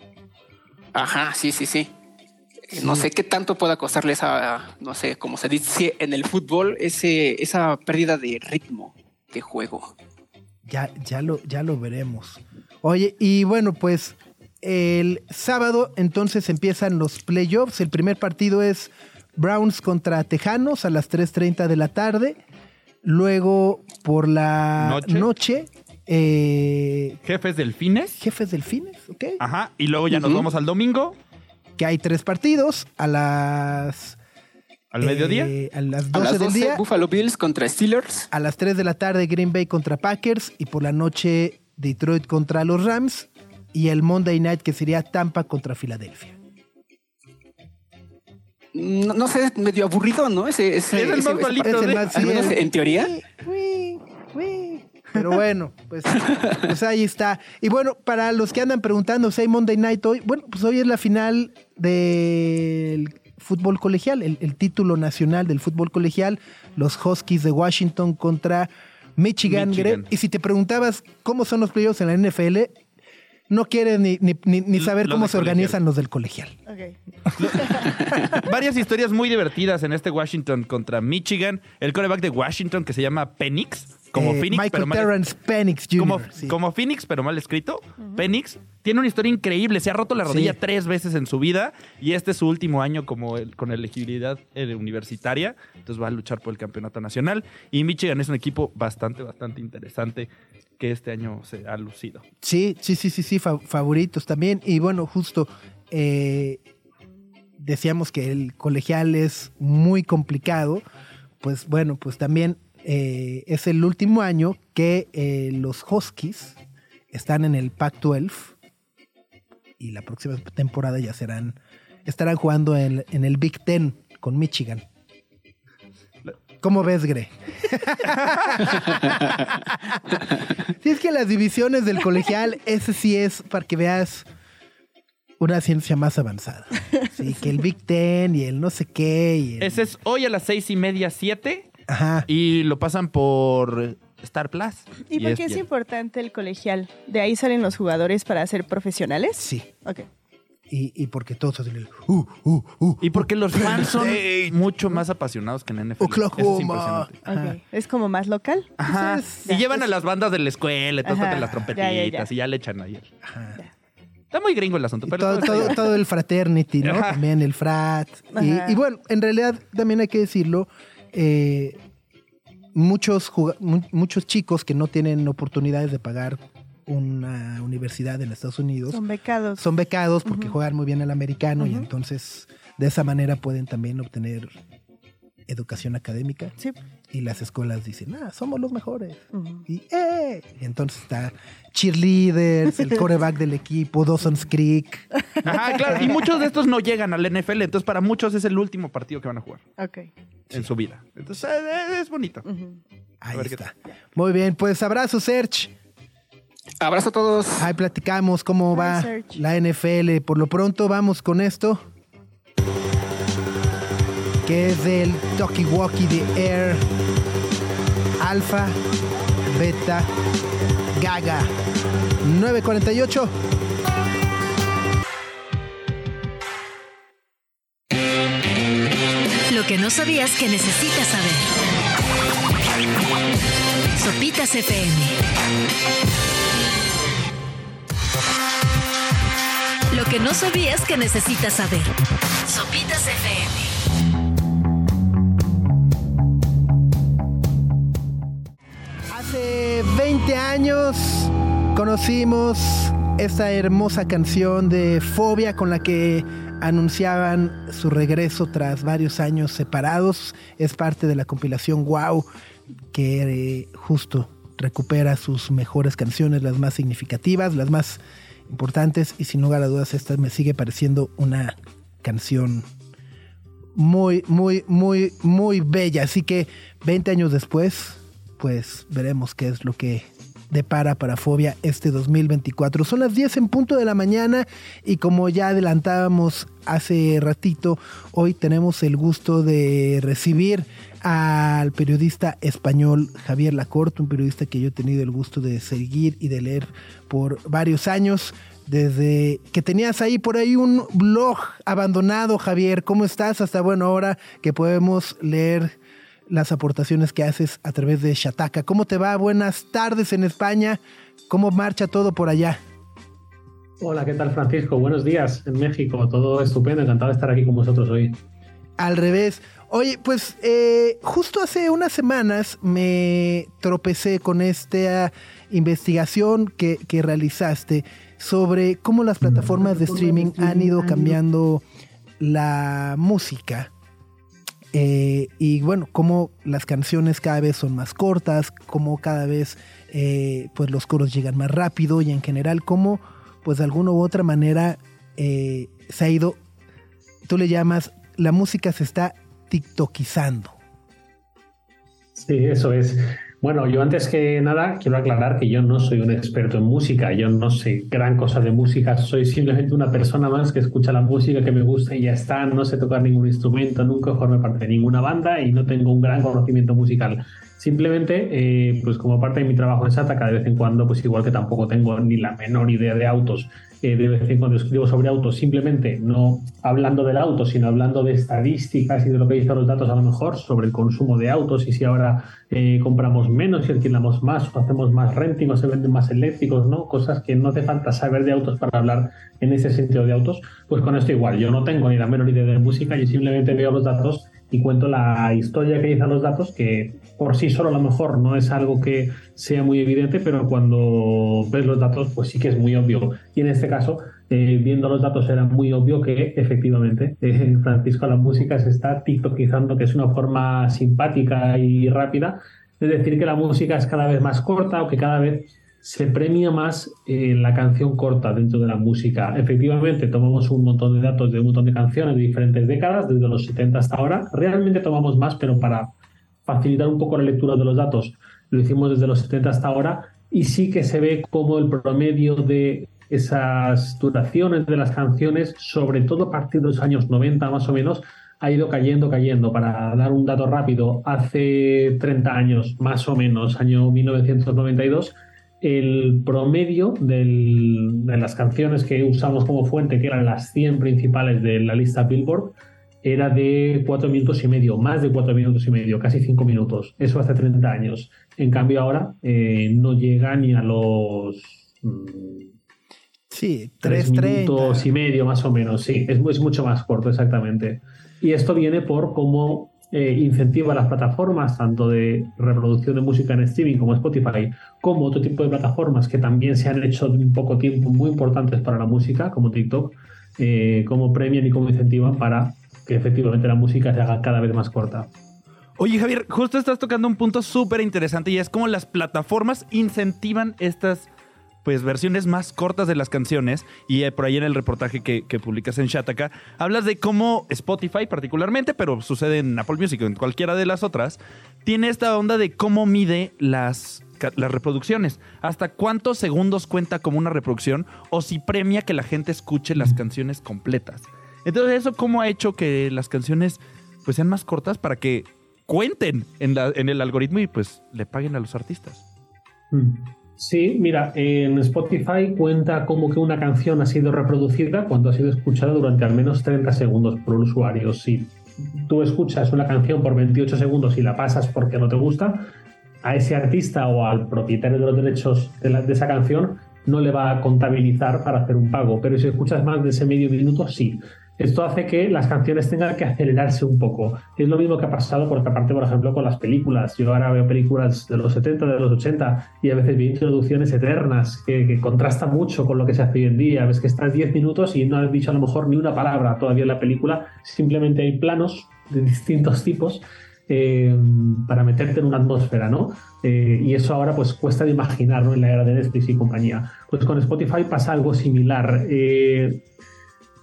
Ajá, sí, sí, sí. No sé qué tanto pueda costarle esa, no sé, como se dice en el fútbol, ese, esa pérdida de ritmo de juego. Ya, ya lo, ya lo veremos. Oye, y bueno, pues el sábado entonces empiezan los playoffs. El primer partido es Browns contra Tejanos a las 3.30 de la tarde. Luego por la Noche. noche, eh, Jefes Delfines. Jefes Delfines, ¿ok? Ajá. Y luego ya nos vamos al domingo, Que hay tres partidos a las... al eh, mediodía. A las A 12 las del 12, día. Buffalo Bills contra Steelers. A las 3 de la tarde Green Bay contra Packers. Y por la noche Detroit contra los Rams. Y el Monday Night que sería Tampa contra Filadelfia. No, no sé, medio aburrido, ¿no? Ese, ese- Es el ese- más malito partido, Es el de- más- al menos el- en teoría. Uy, uy. Pero bueno, pues, pues ahí está. Y bueno, para los que andan preguntando si hay Monday Night hoy, bueno, pues hoy es la final del fútbol colegial, el, el título nacional del fútbol colegial, los Huskies de Washington contra Michigan. Michigan. Y si te preguntabas cómo son los playoffs en la NFL, no quieres ni, ni, ni- ni saber cómo se organizan los del colegial. Varias historias muy divertidas en este Washington contra Michigan. El coreback de Washington que se llama Penix, como Eh, Phoenix, pero mal, Terrence Penix Jr. como, sí. como Phoenix, pero mal escrito. Penix tiene una historia increíble. Se ha roto la rodilla Sí. tres veces en su vida y este es su último año como el- con elegibilidad eh, universitaria. Entonces va a luchar por el campeonato nacional. Y Michigan es un equipo bastante, bastante interesante que este año se ha lucido. Sí, sí, sí, sí, sí, fa- favoritos también. Y bueno, justo eh, decíamos que el colegial es muy complicado. Pues bueno, pues también eh, es el último año que eh, los Huskies están en el Pac-12 y la próxima temporada ya serán, estarán jugando en, en el Big Ten con Michigan. ¿Cómo ves, Gre? Si es que las divisiones del colegial, ese sí es para que veas una ciencia más avanzada. Sí, que el Big Ten y el no sé qué. Y el- Ese es hoy a las seis y media, siete. Ajá. Y lo pasan por Star Plus. ¿Y por qué es ESPN. importante el colegial? ¿De ahí salen los jugadores para ser profesionales? Sí. Ok. Y, y porque todos hacen el, uh, uh, uh, Y porque los fans son mucho más apasionados que en NFL. Oklahoma. Eso es impresionante. Ajá. ok. ¿Es como más local? Ajá. Y ya, llevan a las bandas de la escuela, y tocan las trompetitas ya, ya. y ya le echan ahí. Está muy gringo el asunto, pero todo, todo el fraternity, ¿no? Ajá. También el frat. Y, bueno, en realidad también hay que decirlo, eh, muchos, muchos chicos que no tienen oportunidades de pagar una universidad en Estados Unidos Son becados. son becados porque juegan muy bien el americano y entonces de esa manera pueden también obtener educación académica Sí. y las escuelas dicen, ah, somos los mejores. Y, ¡eh! y entonces está cheerleaders, el coreback del equipo, Dawson's Creek. Ajá, claro. Y muchos de estos no llegan al NFL, entonces para muchos es el último partido que van a jugar Ok. en su vida. Entonces eh, es bonito. Ahí está. Muy bien, pues abrazo, Serge. Abrazo a todos. Ahí platicamos cómo va la NFL. Por lo pronto vamos con esto. Que es del Talkie Walkie de Air Alpha Beta Gaga 948. Lo que no sabías que necesitas saber. Sopitas FM. Que no sabías que necesitas saber. Sopitas FM. Hace 20 años conocimos esta hermosa canción de Fobia con la que anunciaban su regreso tras varios años separados. Es parte de la compilación Wow que eh, justo recupera sus mejores canciones, las más significativas, las más importantes y sin lugar a dudas esta me sigue pareciendo una canción muy, muy, muy, muy bella. Así que 20 años después, pues veremos qué es lo que depara para Fobia este 2024. Son las 10 en punto de la mañana y como ya adelantábamos hace ratito, hoy tenemos el gusto de recibir al periodista español Javier Lacorte, un periodista que yo he tenido el gusto de seguir y de leer por varios años. Desde que tenías ahí por ahí un blog abandonado, Javier, ¿cómo estás? Hasta bueno, ahora que podemos leer las aportaciones que haces a través de Shataka. ¿Cómo te va? Buenas tardes en España. ¿Cómo marcha todo por allá? Hola, ¿qué tal Francisco? Buenos días en México. Todo estupendo, encantado de estar aquí con vosotros hoy. al revés. Oye, pues eh, justo hace unas semanas me tropecé con esta investigación que, que realizaste sobre cómo las plataformas de streaming han ido cambiando la música. Eh, y bueno, cómo las canciones cada vez son más cortas, cómo cada vez eh, pues los coros llegan más rápido y en general cómo pues de alguna u otra manera eh, se ha ido, tú le llamas, la música se está tiktokizando. Sí, eso es. Bueno, yo antes que nada quiero aclarar que yo no soy un experto en música, yo no sé gran cosa de música, soy simplemente una persona más que escucha la música que me gusta y ya está, no sé tocar ningún instrumento, nunca formé parte de ninguna banda y no tengo un gran conocimiento musical. Simplemente, eh, pues como parte de mi trabajo en SATA, de vez en cuando, pues igual que tampoco tengo ni la menor idea de autos, eh, de vez en cuando escribo sobre autos, simplemente no hablando del auto, sino hablando de estadísticas y de lo que dicen los datos a lo mejor sobre el consumo de autos y si ahora eh, compramos menos y alquilamos más o hacemos más renting o se venden más eléctricos, ¿no? Cosas que no hace falta saber de autos para hablar en ese sentido de autos, pues con esto igual, yo no tengo ni la menor idea de música, yo simplemente veo los datos y cuento la historia que dicen los datos, que por sí solo a lo mejor no es algo que sea muy evidente, pero cuando ves los datos, pues sí que es muy obvio. Y en este caso, eh, viendo los datos, era muy obvio que efectivamente, eh, Francisco, la música se está tiktokizando, que es una forma simpática y rápida de decir que la música es cada vez más corta o que cada vez se premia más eh, la canción corta dentro de la música. Efectivamente, tomamos un montón de datos de un montón de canciones de diferentes décadas, desde los 70 hasta ahora. Realmente tomamos más, pero para facilitar un poco la lectura de los datos, lo hicimos desde los 70 hasta ahora y sí que se ve como el promedio de esas duraciones de las canciones, sobre todo a partir de los años 90 más o menos, ha ido cayendo, cayendo. Para dar un dato rápido, hace 30 años más o menos, año 1992, el promedio del- de las canciones que usamos como fuente, que eran las 100 principales de la lista Billboard, era de 4 minutos y medio, más de 4 minutos y medio, casi 5 minutos. Eso hace 30 años. En cambio ahora eh, no llega ni a los mm, Sí, 3 minutos 3.30. y medio más o menos, sí, es, es mucho más corto exactamente. Y esto viene por cómo eh, incentiva las plataformas, tanto de reproducción de música en streaming como Spotify, como otro tipo de plataformas que también se han hecho en poco tiempo muy importantes para la música, como TikTok, eh, cómo premian y cómo incentivan para que efectivamente la música se haga cada vez más corta. Oye, Javier, justo estás tocando un punto súper interesante y es como las plataformas incentivan estas pues versiones más cortas de las canciones y eh, por ahí en el reportaje que, publicas en Shataka hablas de cómo Spotify particularmente, pero sucede en Apple Music o en cualquiera de las otras, tiene esta onda de cómo mide las, reproducciones, hasta cuántos segundos cuenta como una reproducción o si premia que la gente escuche las canciones completas. Entonces eso cómo ha hecho que las canciones pues sean más cortas para que cuenten en el algoritmo y pues le paguen a los artistas. Mm. Sí, mira, en Spotify cuenta como que una canción ha sido reproducida cuando ha sido escuchada durante al menos 30 segundos por un usuario. Si tú escuchas una canción por 28 segundos y la pasas porque no te gusta, a ese artista o al propietario de los derechos de, de esa canción no le va a contabilizar para hacer un pago. Pero si escuchas más de ese medio minuto, sí. Esto hace que las canciones tengan que acelerarse un poco. Es lo mismo que ha pasado por otra parte, por ejemplo, con las películas. Yo ahora veo películas de los 70, de los 80 y a veces veo introducciones eternas que, que contrastan mucho con lo que se hace hoy en día. Ves que estás 10 minutos y no has dicho a lo mejor ni una palabra todavía en la película. Simplemente hay planos de distintos tipos eh, para meterte en una atmósfera, ¿no? Eh, y eso ahora pues cuesta de imaginar, ¿no? En la era de Netflix y compañía. Pues con Spotify pasa algo similar. Eh,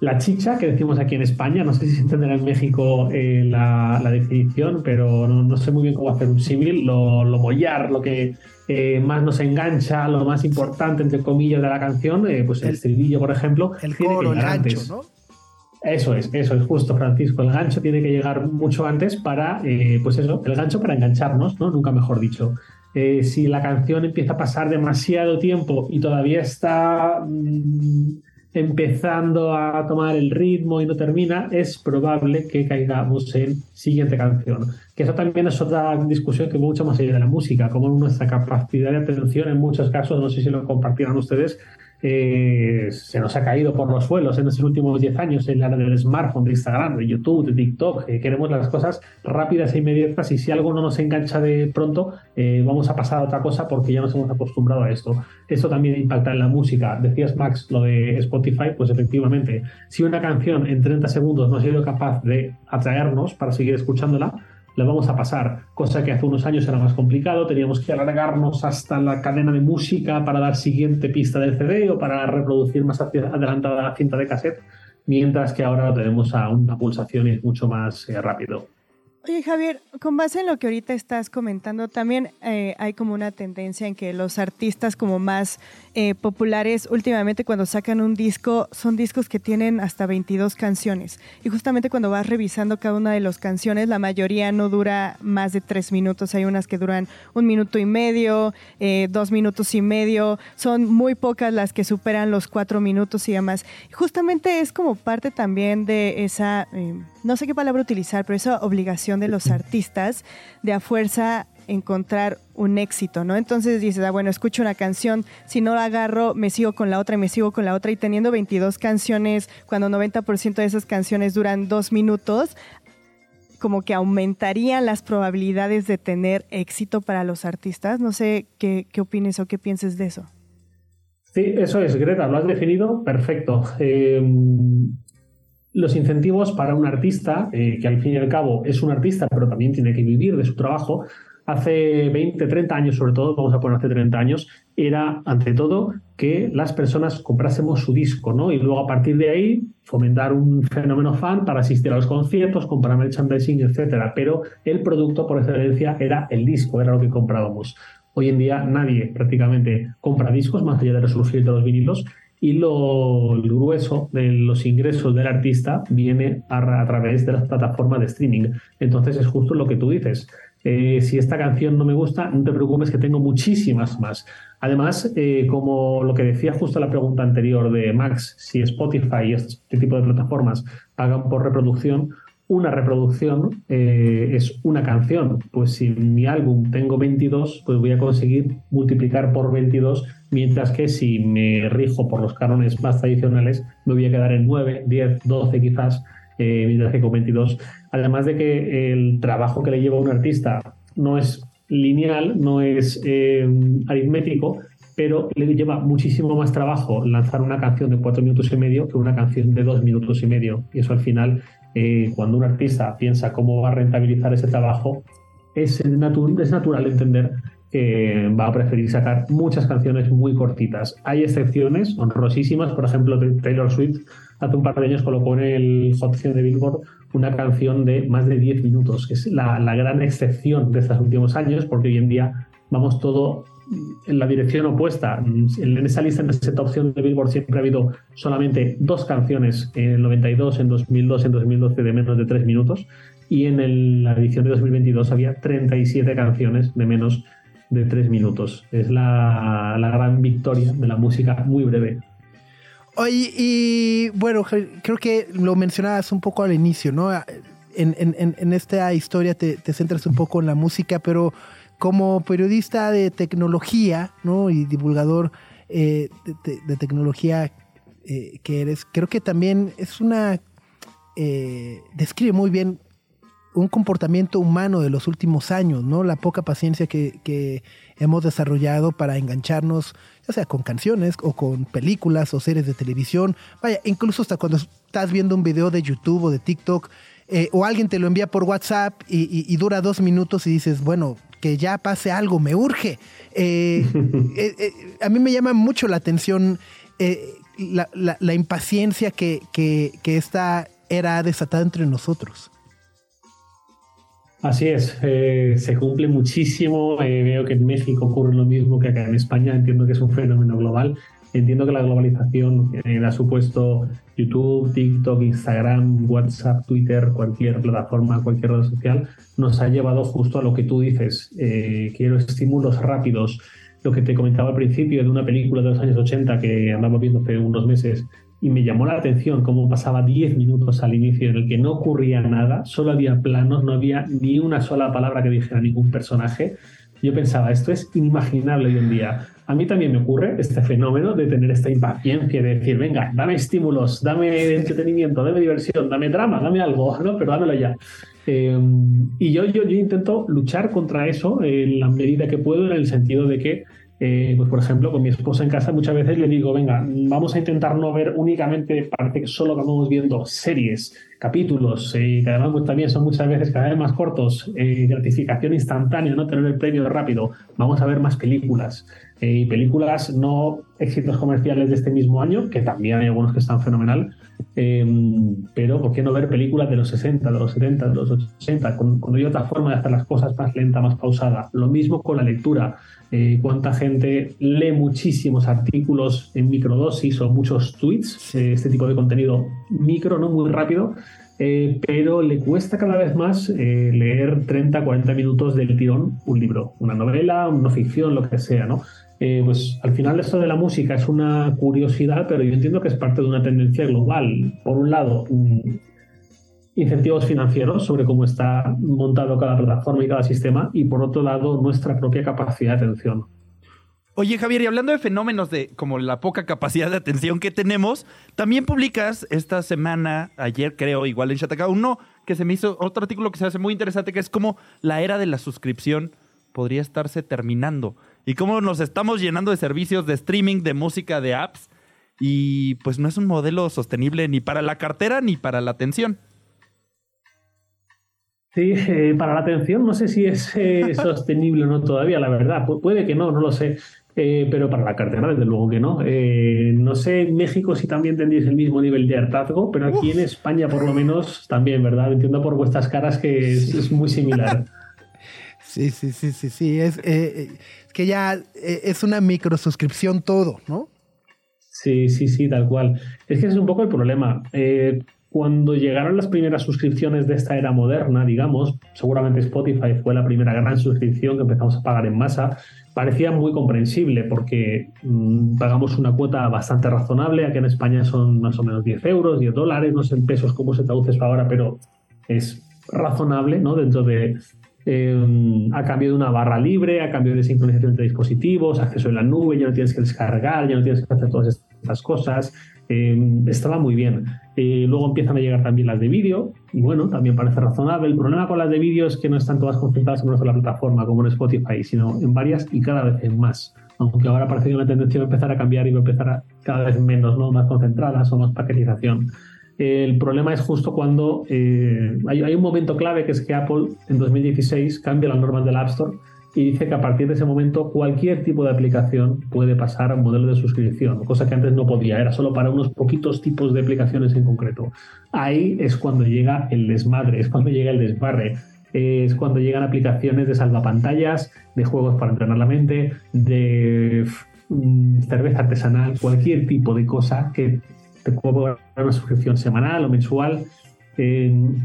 la chicha, que decimos aquí en España, no sé si se entenderá en México eh, la, la definición, pero no, no sé muy bien cómo hacer un símil, lo, lo mollar, lo que eh, más nos engancha, lo más importante, entre comillas, de la canción, eh, pues el, estribillo, por ejemplo, El tiene que coro, el gancho, antes. ¿no? Eso es, eso es justo, Francisco. El gancho tiene que llegar mucho antes para, pues eso, el gancho para engancharnos, ¿no? Nunca mejor dicho. Si la canción empieza a pasar demasiado tiempo y todavía está mm, empezando a tomar el ritmo y no termina, es probable que caigamos en siguiente canción. Que eso también es otra discusión que mucho más allá de la música, como nuestra capacidad de atención en muchos casos, no sé si lo compartirán ustedes, eh, se nos ha caído por los suelos en estos últimos 10 años en la era del smartphone, de Instagram, de YouTube, de TikTok. eh, queremos las cosas rápidas e inmediatas y si algo no nos engancha de pronto, eh, vamos a pasar a otra cosa porque ya nos hemos acostumbrado a esto. Esto también impacta en la música. Decías, Max, lo de Spotify, pues efectivamente, si una canción en 30 segundos no ha sido capaz de atraernos para seguir escuchándola, la vamos a pasar, cosa que hace unos años era más complicado, teníamos que alargarnos hasta la cadena de música para dar siguiente pista del CD o para reproducir más adelantada la cinta de cassette, mientras que ahora lo tenemos a una pulsación y es mucho más eh, rápido. Oye, Javier, con base en lo que ahorita estás comentando, también eh, hay como una tendencia en que los artistas como más eh, populares últimamente cuando sacan un disco son discos que tienen hasta 22 canciones. Y justamente cuando vas revisando cada una de las canciones, la mayoría no dura más de tres minutos. Hay unas que duran un minuto y medio, eh, dos minutos y medio. Son muy pocas las que superan los cuatro minutos y demás. Justamente es como parte también de esa, eh, no sé qué palabra utilizar, pero esa obligación de los artistas de a fuerza encontrar un éxito, ¿no? Entonces dices, ah, bueno, escucho una canción, si no la agarro, me sigo con la otra y me sigo con la otra, y teniendo 22 canciones, cuando 90% de esas canciones duran dos minutos, como que aumentarían las probabilidades de tener éxito para los artistas. No sé qué, qué opines o qué pienses de eso. Sí, eso es, Greta, lo has definido perfecto. Eh, los incentivos para un artista, eh, que al fin y al cabo es un artista, pero también tiene que vivir de su trabajo, hace 20, 30 años sobre todo, vamos a poner hace 30 años, era ante todo que las personas comprásemos su disco, ¿no? Y luego a partir de ahí fomentar un fenómeno fan para asistir a los conciertos, comprar merchandising, etcétera. Pero el producto por excelencia era el disco, era lo que comprábamos. Hoy en día nadie prácticamente compra discos, más allá de resurgir de los vinilos, y lo, el grueso de los ingresos del artista viene a, través de las plataformas de streaming. Entonces es justo lo que tú dices. Eh, si esta canción no me gusta, no te preocupes que tengo muchísimas más. Además, eh, como lo que decía justo la pregunta anterior de Max, si Spotify y este tipo de plataformas pagan por reproducción, una reproducción eh, es una canción. Pues si en mi álbum tengo 22, pues voy a conseguir multiplicar por 22, mientras que si me rijo por los cánones más tradicionales, me voy a quedar en 9, 10, 12 quizás, eh, mientras que con 22. Además de que el trabajo que le lleva a un artista no es lineal, no es eh, aritmético, pero le lleva muchísimo más trabajo lanzar una canción de cuatro minutos y medio que una canción de dos minutos y medio. Y eso al final, eh, cuando un artista piensa cómo va a rentabilizar ese trabajo, es, natu es natural entender que va a preferir sacar muchas canciones muy cortitas. Hay excepciones honrosísimas, por ejemplo, Taylor Swift hace un par de años colocó en el Hot 100 de Billboard una canción de más de 10 minutos, que es la gran excepción de estos últimos años, porque hoy en día vamos todo en la dirección opuesta. En esa lista, en esa opción de Billboard, siempre ha habido solamente dos canciones, en el 92, en 2002, en 2012, de menos de 3 minutos, y en el- la edición de 2022 había 37 canciones de menos de 3 minutos. Es la, la gran victoria de la música muy breve. Oye, y bueno, creo que lo mencionabas un poco al inicio, ¿no? En- en- en esta historia te, te centras un poco en la música, pero como periodista de tecnología, ¿no? Y divulgador eh, de, tecnología eh, que eres, creo que también es una... eh, describe muy bien un comportamiento humano de los últimos años, ¿no? La poca paciencia que, hemos desarrollado para engancharnos, ya sea con canciones o con películas o series de televisión. Vaya, incluso hasta cuando estás viendo un video de YouTube o de TikTok o alguien te lo envía por WhatsApp y dura dos minutos y dices, bueno, que ya pase algo, me urge. Eh, eh, eh, a mí me llama mucho la atención la, la- la impaciencia que, que, que esta era ha desatado entre nosotros. Así es, eh, se cumple muchísimo. eh, veo que en México ocurre lo mismo que acá en España. Entiendo que es un fenómeno global. Entiendo que la globalización eh, supuesto YouTube, TikTok, Instagram, WhatsApp, Twitter, cualquier plataforma, cualquier red social, nos ha llevado justo a lo que tú dices. Eh, quiero estímulos rápidos. Lo que te comentaba al principio de una película de los años 80 que andaba viendo hace unos meses y me llamó la atención cómo pasaba 10 minutos al inicio en el que no ocurría nada, solo había planos, no había ni una sola palabra que dijera ningún personaje. Yo pensaba, esto es inimaginable hoy en día. A mí también me ocurre este fenómeno de tener esta impaciencia de decir, venga, dame estímulos, dame entretenimiento, dame diversión, dame drama, dame algo, ¿no? Pero dámelo ya. Eh, y yo, yo, yo intento luchar contra eso en la medida que puedo, en el sentido de que eh, pues por ejemplo, con mi esposa en casa muchas veces le digo, venga, vamos a intentar no ver únicamente, parece que solo vamos viendo series, capítulos, eh, que además pues, también son muchas veces cada vez más cortos, eh, gratificación instantánea, no tener el premio rápido, vamos a ver más películas. Y películas no éxitos comerciales de este mismo año, que también hay algunos que están fenomenal, pero ¿por qué no ver películas de los 60, de los 70, de los 80, con, cuando hay otra forma de hacer las cosas más lenta, más pausada? Lo mismo con la lectura. Eh, cuánta gente lee muchísimos artículos en microdosis o muchos tweets, eh, este tipo de contenido micro, no muy rápido, eh, pero le cuesta cada vez más leer 30, 40 minutos del tirón un libro, una novela, una ficción, lo que sea, ¿no? Pues al final esto de la música es una curiosidad, pero yo entiendo que es parte de una tendencia global. Por un lado, mm, incentivos financieros sobre cómo está montado cada plataforma y cada sistema, y por otro lado, nuestra propia capacidad de atención. Oye, Javier, y hablando de fenómenos de como la poca capacidad de atención que tenemos, también publicas esta semana, ayer creo, igual en Shataka, uno que se me hizo, otro artículo que se hace muy interesante, que es como la era de la suscripción podría estarse terminando y cómo nos estamos llenando de servicios de streaming, de música, de apps, y pues no es un modelo sostenible ni para la cartera ni para la atención. Sí, eh, para la atención no sé si es eh, sostenible o no todavía, la verdad. puede que no, no lo sé. Eh, pero para la cartera, desde luego que no. no sé en México si también tendréis el mismo nivel de hartazgo, pero aquí en España por lo menos también, ¿verdad? Entiendo por vuestras caras que es, muy similar. Sí, sí, sí, sí, sí. Es que ya es una microsuscripción todo, ¿no? Sí, sí, sí, tal cual. Es que ese es un poco el problema cuando llegaron las primeras suscripciones de esta era moderna, digamos, seguramente Spotify fue la primera gran suscripción que empezamos a pagar en masa, parecía muy comprensible porque mm, pagamos una cuota bastante razonable, aquí en España son más o menos 10 euros, 10 dólares, no sé en pesos cómo se traduce eso ahora, pero es razonable, ¿no? Dentro de, em, a cambio de una barra libre, a cambio de sincronización entre dispositivos, acceso en la nube, ya no tienes que descargar, ya no tienes que hacer todas estas cosas. Em, estaba muy bien. Eh, luego empiezan a llegar también las de vídeo, y bueno, también parece razonable. El problema con las de vídeo es que no están todas concentradas en una sola plataforma, como en Spotify, sino en varias y cada vez en más. Aunque ahora parece que una tendencia a empezar a cambiar y a empezar a cada vez menos, ¿no? más concentradas o más paquetización. El problema es justo cuando eh, hay, hay, un momento clave que es que Apple en 2016 cambia las normas del App Store y dice que a partir de ese momento cualquier tipo de aplicación puede pasar a un modelo de suscripción, cosa que antes no podía, era solo para unos poquitos tipos de aplicaciones en concreto. Ahí es cuando llega el desmadre, es cuando llega el desbarre, es cuando llegan aplicaciones de salvapantallas, de juegos para entrenar la mente, de mm, cerveza artesanal, cualquier tipo de cosa que te pueda dar una suscripción semanal o mensual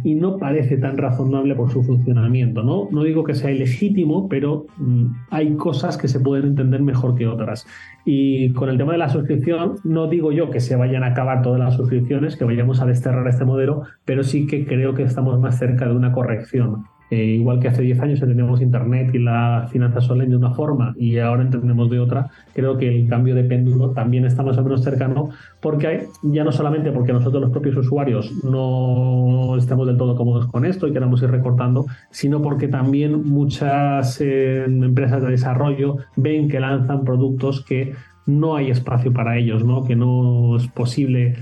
y no parece tan razonable por su funcionamiento. No, no digo que sea ilegítimo, pero mm, hay cosas que se pueden entender mejor que otras. Y con el tema de la suscripción, no digo yo que se vayan a acabar todas las suscripciones, que vayamos a desterrar este modelo, pero sí que creo que estamos más cerca de una corrección. Eh, igual que hace 10 años entendemos Internet y la finanzas online de una forma y ahora entendemos de otra, creo que el cambio de péndulo también está más o menos cercano, porque hay, ya no solamente porque nosotros los propios usuarios no estemos del todo cómodos con esto y queramos ir recortando, sino porque también muchas eh, empresas de desarrollo ven que lanzan productos que no hay espacio para ellos, ¿no? que no es posible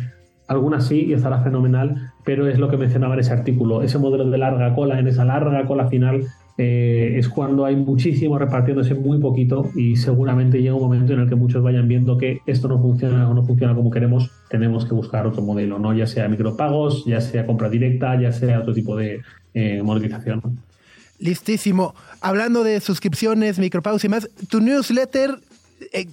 algunas sí y estará fenomenal, pero es lo que mencionaba en ese artículo. Ese modelo de larga cola, en esa larga cola final, eh, es cuando hay muchísimo repartiéndose muy poquito y seguramente llega un momento en el que muchos vayan viendo que esto no funciona o no funciona como queremos, tenemos que buscar otro modelo, ¿no? ya sea micropagos, ya sea compra directa, ya sea otro tipo de eh, monetización. Listísimo. Hablando de suscripciones, micropagos y más, tu newsletter eh,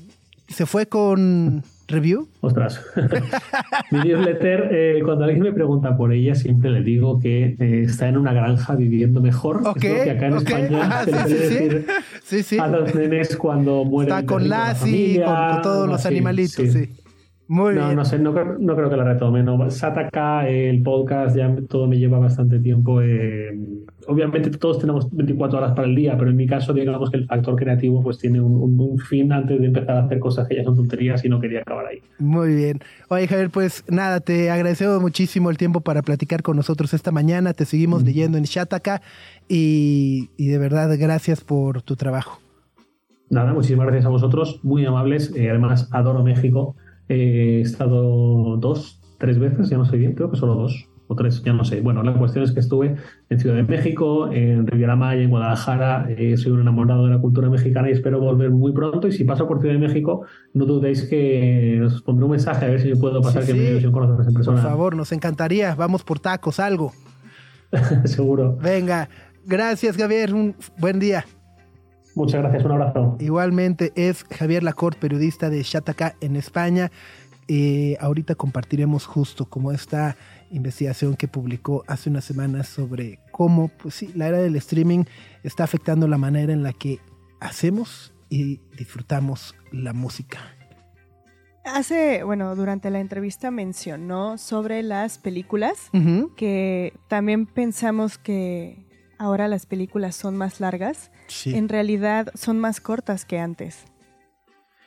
se fue con review? Ostras. Mi newsletter, eh, cuando alguien me pregunta por ella, siempre le digo que eh, está en una granja viviendo mejor. Ok. que acá en España ah, se sí, le sí, decir sí, a los nenes cuando mueren. Está con Lassie, con, con, todos los animalitos, sí. Muy no, bien. no sé, no, creo- no creo que la retome. No. Sataka, el podcast, ya todo me lleva bastante tiempo. eh, obviamente todos tenemos 24 horas para el día, pero en mi caso, digamos que el factor creativo pues tiene un, un- un fin antes de empezar a hacer cosas que ya son tonterías y no quería acabar ahí. Muy bien. Oye, Javier, pues nada, te agradecemos muchísimo el tiempo para platicar con nosotros esta mañana. Te seguimos leyendo en Shataka y, y de verdad, gracias por tu trabajo. Nada, muchísimas gracias a vosotros, muy amables. eh, además, adoro México. Eh, he estado dos, tres veces, ya no sé bien, creo que solo dos o tres, ya no sé. Bueno, la cuestión es que estuve en Ciudad de México, en Riviera Maya, en Guadalajara. eh, soy un enamorado de la cultura mexicana y espero volver muy pronto. Y si paso por Ciudad de México, no dudéis que os pondré un mensaje a ver si me puedo pasar, Sí, que me sí. dio ilusión conoceros en Por persona. favor, nos encantaría. Vamos por tacos, algo. Seguro. Venga, gracias, Javier. Un buen día. Muchas gracias, un abrazo. Igualmente es Javier Lacorte, periodista de Shataka en España. Eh, ahorita compartiremos justo como esta investigación que publicó hace unas semanas sobre cómo, pues sí, la era del streaming está afectando la manera en la que hacemos y disfrutamos la música. Hace, bueno, durante la entrevista mencionó sobre las películas, que también pensamos que ahora las películas son más largas. Sí. En realidad son más cortas que antes.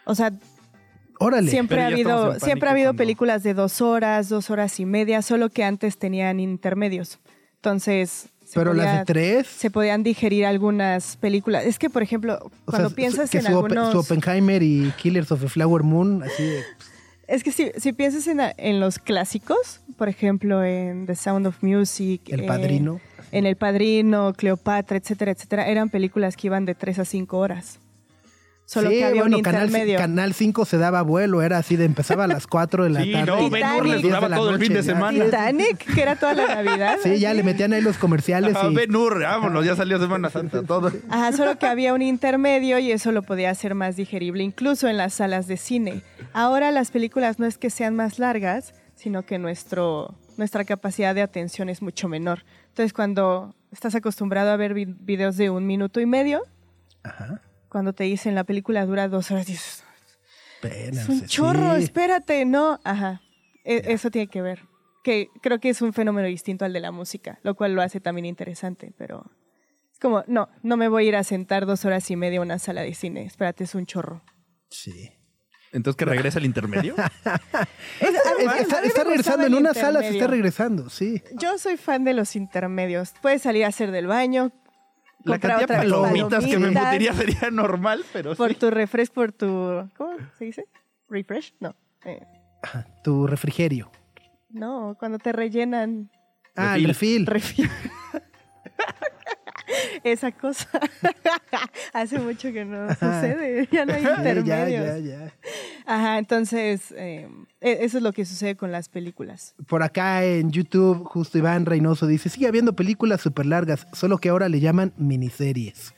O sea, Órale. siempre ha habido, siempre ha habido cuando- películas de dos horas, dos horas y media, solo que antes tenían intermedios. Entonces, se, Pero las de tres. se podían digerir algunas películas. Es que, por ejemplo, o cuando sea, piensas que en su, algunos... su Oppenheimer y Killers of the Flower Moon, así de. Es que si, si piensas en, en los clásicos, por ejemplo, en The Sound of Music, El eh, Padrino. En El Padrino, Cleopatra, etcétera, etcétera, eran películas que iban de 3 a 5 horas. Solo Sí, que había bueno, un Canal, intermedio. Canal 5 se daba vuelo, era así de empezaba a las 4 de la Sí, tarde. no, y Ben les 10 de duraba la todo el fin de semana. Titanic, que era toda la Navidad. Sí, ya le metían ahí los comerciales Ah, y Ben Hur, vámonos, ya salió Semana Santa, todo. Ajá, solo que había un intermedio y eso lo podía hacer más digerible, incluso en las salas de cine. Ahora las películas no es que sean más largas, sino que nuestro, nuestra capacidad de atención es mucho menor. Entonces, cuando estás acostumbrado a ver vi- videos de un minuto y medio, Ajá. cuando te dicen la película dura dos horas, dices, es un chorro, sí. espérate, no, ajá. E- eso tiene que ver. Que creo que es un fenómeno distinto al de la música, lo cual lo hace también interesante, pero es como, no, no me voy a ir a sentar dos horas y media a una sala de cine, espérate, es un chorro. Sí. Entonces que regresa el intermedio. Es- está, regresando en el una sala, se está regresando, sí. Yo soy fan de los intermedios. Puedes salir a hacer del baño, La cantidad de otras palomitas que me palomitas, embutiría sería normal, pero por sí. tu refresco, por tu, ¿cómo se dice? Refresh, no. eh, Ajá, Tu refrigerio. no, cuando te rellenan Ah, el refil. refil. Esa cosa. Hace mucho que no sucede. Ya no hay Sí, ya, intermedios. ya, ya. Ajá, entonces, eh, e- eso es lo que sucede con las películas. Por acá en YouTube, justo Iván Reynoso dice, sigue habiendo películas súper largas, solo que ahora le llaman miniseries.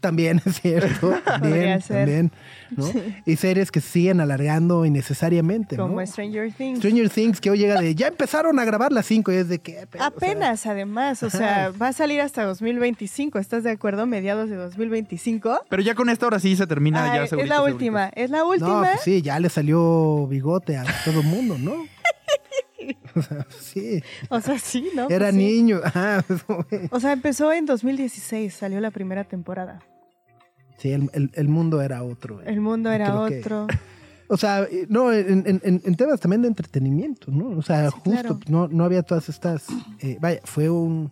También es cierto, también, también, ¿no? Y series que se siguen alargando innecesariamente, ¿no? Como Stranger Things. Stranger Things que hoy llega de, ya empezaron a grabar las 5 y es de que... Apenas, además, o sea, va a salir hasta 2025, ¿estás de acuerdo? Mediados de 2025. Pero ya con esta hora sí se termina Ah, ya es segurito, la segurito. última, es la No, última. pues sí, ya le salió bigote a todo el mundo, ¿no? O sea, sí, O sea, sí, ¿no? era Pues sí. niño. Ajá. O sea, empezó en 2016, salió la primera temporada. Sí, el, el- el mundo era otro. El mundo era que- otro. O sea, no, en, en- en- temas también de entretenimiento, ¿no? O sea, justo claro. no, no había todas estas. eh, vaya, fue un.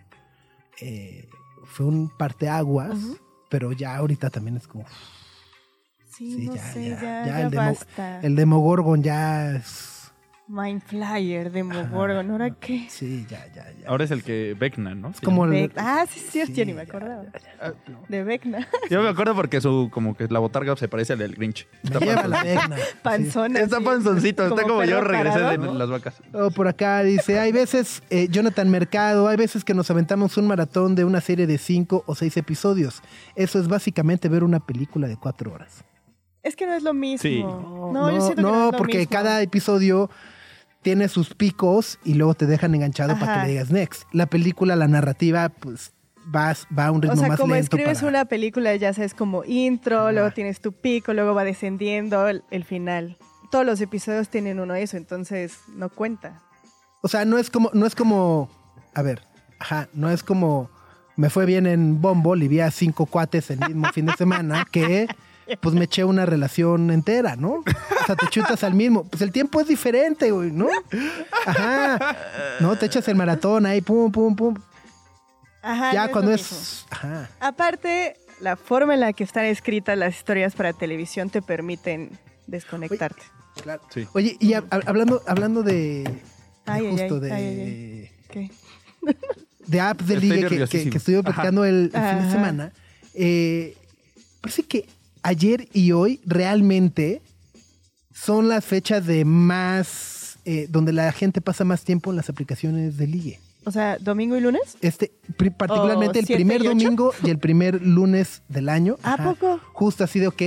eh, fue un parteaguas, Ujú. pero ya ahorita también es como. Sí, Sí, no ya, sé, ya, ya, ya ya, el demo- basta. El Demogorgon ya es. Mind Flyer, Demogorgon, ¿ahora qué? Sí, ya, ya, ya. Ahora es el que Vecna, ¿no? es como el. Ah, sí, sí, sí, ni me acordaba. ya, ya, no. De Vecna. Yo me acuerdo porque su como que la botarga se parece al del Grinch. Está sí. Panzona. Está panzoncito, está como yo regresé de las vacas. Oh, por acá dice, hay veces, eh, Jonathan Mercado, hay veces que nos aventamos un maratón de una serie de cinco o seis episodios. Eso es básicamente ver una película de cuatro horas. Es que no es lo mismo. Sí. No, yo siento que no, es lo porque mismo. cada episodio tiene sus picos y luego te dejan enganchado para que le digas next. La película, la narrativa, pues vas, va a un ritmo O sea, más como lento. escribes para- una película, ya sabes, como intro, luego tienes tu pico, luego va descendiendo el, el final. todos los episodios tienen uno de eso, entonces no cuenta. O sea, no es como, no es como, a ver, ajá, no es como me fue bien en Bumble y vi a cinco cuates el mismo fin de semana que pues me eché una relación entera, ¿no? O sea, te chutas al mismo. Pues el tiempo es diferente, güey, ¿no? Ajá. No, te echas el maratón ahí, pum, pum, pum. Ajá, ya no cuando es. mismo. Ajá. Aparte, la forma en la que están escritas las historias para televisión te permiten desconectarte. Claro. Sí. Oye, y hab- hablando, hablando de. de Ay, ay, justo ay, de. ay, ay. ¿Qué? de apps de ligue que, que, estuve platicando el, el fin de semana. eh, parece que ayer y hoy realmente son las fechas de más. eh, donde la gente pasa más tiempo en las aplicaciones de ligue. O sea, domingo y lunes. Este, particularmente ¿O el primer y domingo y el primer lunes del año. ¿A Ajá. poco? Justo así de, ok,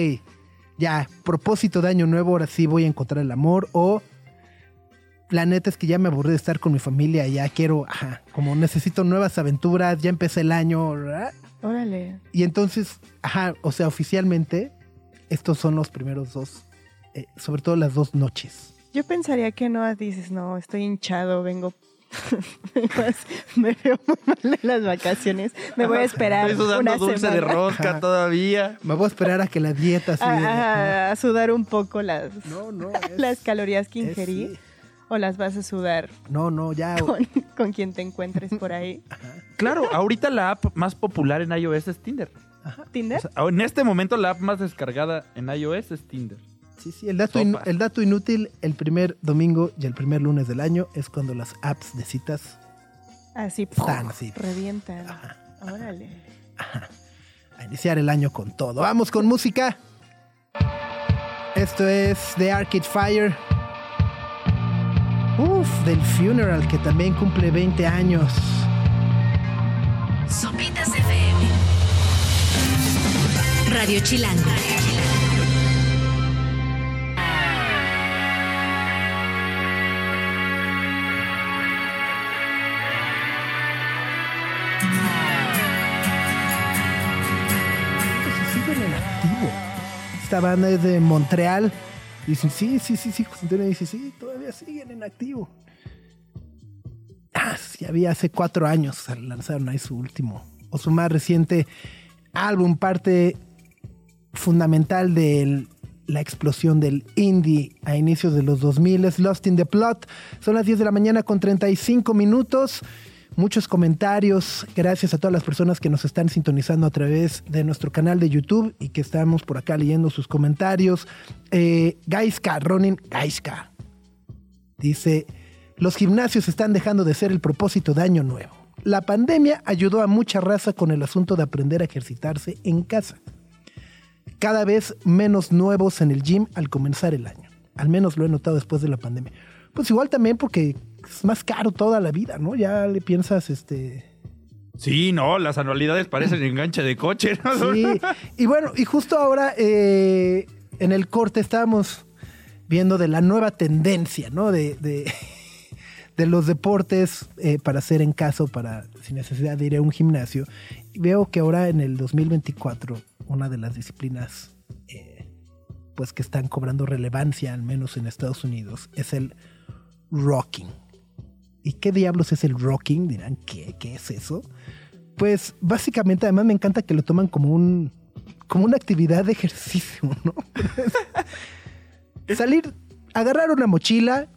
ya, propósito de año nuevo, ahora sí voy a encontrar el amor. O la neta es que ya me aburrí de estar con mi familia, ya quiero, ajá, como necesito nuevas aventuras, ya empecé el año, ¿verdad? Órale. Y entonces, ajá, o sea, oficialmente, estos son los primeros dos, eh, sobre todo las dos noches. Yo pensaría que no dices, no, estoy hinchado, vengo. me veo muy mal en las vacaciones. Me voy a esperar Estoy sudando una dulce semana de rosca Ajá. todavía. Me voy a esperar a que la dieta de- a, a- a sudar un poco las, No, no, es- las calorías que es- ingerí. sí. O las vas a sudar No, no, ya. con, con quien te encuentres por ahí. Claro, ahorita la app más popular en iOS es Tinder. ¿Tinder? O sea, en este momento la app más descargada en iOS es Tinder. Sí, sí, el dato, in- Sopas. el dato inútil, el primer domingo y el primer lunes del año es cuando las apps de citas Así, Están así. revientan. Órale. a iniciar el año con todo. Vamos con música. Esto es The Arcade Fire. Uf, del Funeral, que también cumple 20 años. Sopitas FM. Radio Chilango. Siguen en activo. Esta banda es de Montreal. Dicen, sí, sí, sí, sí. Antonio dice, sí, todavía siguen en activo. Ah, sí, había hace cuatro años lanzaron ahí su último o su más reciente álbum, parte fundamental de la explosión del indie a inicios de los 2000 es Lost in the Plot. Son las 10 de la mañana con 35 minutos. Muchos comentarios. Gracias a todas las personas que nos están sintonizando a través de nuestro canal de YouTube y que estamos por acá leyendo sus comentarios. Eh, Gaiska, Ronin Gaiska, dice: Los gimnasios están dejando de ser el propósito de Año Nuevo. La pandemia ayudó a mucha raza con el asunto de aprender a ejercitarse en casa cada vez menos nuevos en el gym al comenzar el año. Al menos lo he notado después de la pandemia. Pues igual también porque es más caro toda la vida, ¿no? Ya le piensas, este... Sí, no, las anualidades parecen enganche de coche. ¿no? Sí. Y bueno, y justo ahora eh, en el corte estábamos viendo de la nueva tendencia, ¿no? De, de, de los deportes eh, para hacer en casa, o para sin necesidad de ir a un gimnasio. Y veo que ahora en el 2024, una de las disciplinas eh, pues que están cobrando relevancia, al menos en Estados Unidos, es el rocking. ¿Y qué diablos es el rocking? Dirán, ¿qué, qué es eso? Pues básicamente, además me encanta que lo toman como un como una actividad de ejercicio, ¿no? Salir, agarrar una mochila,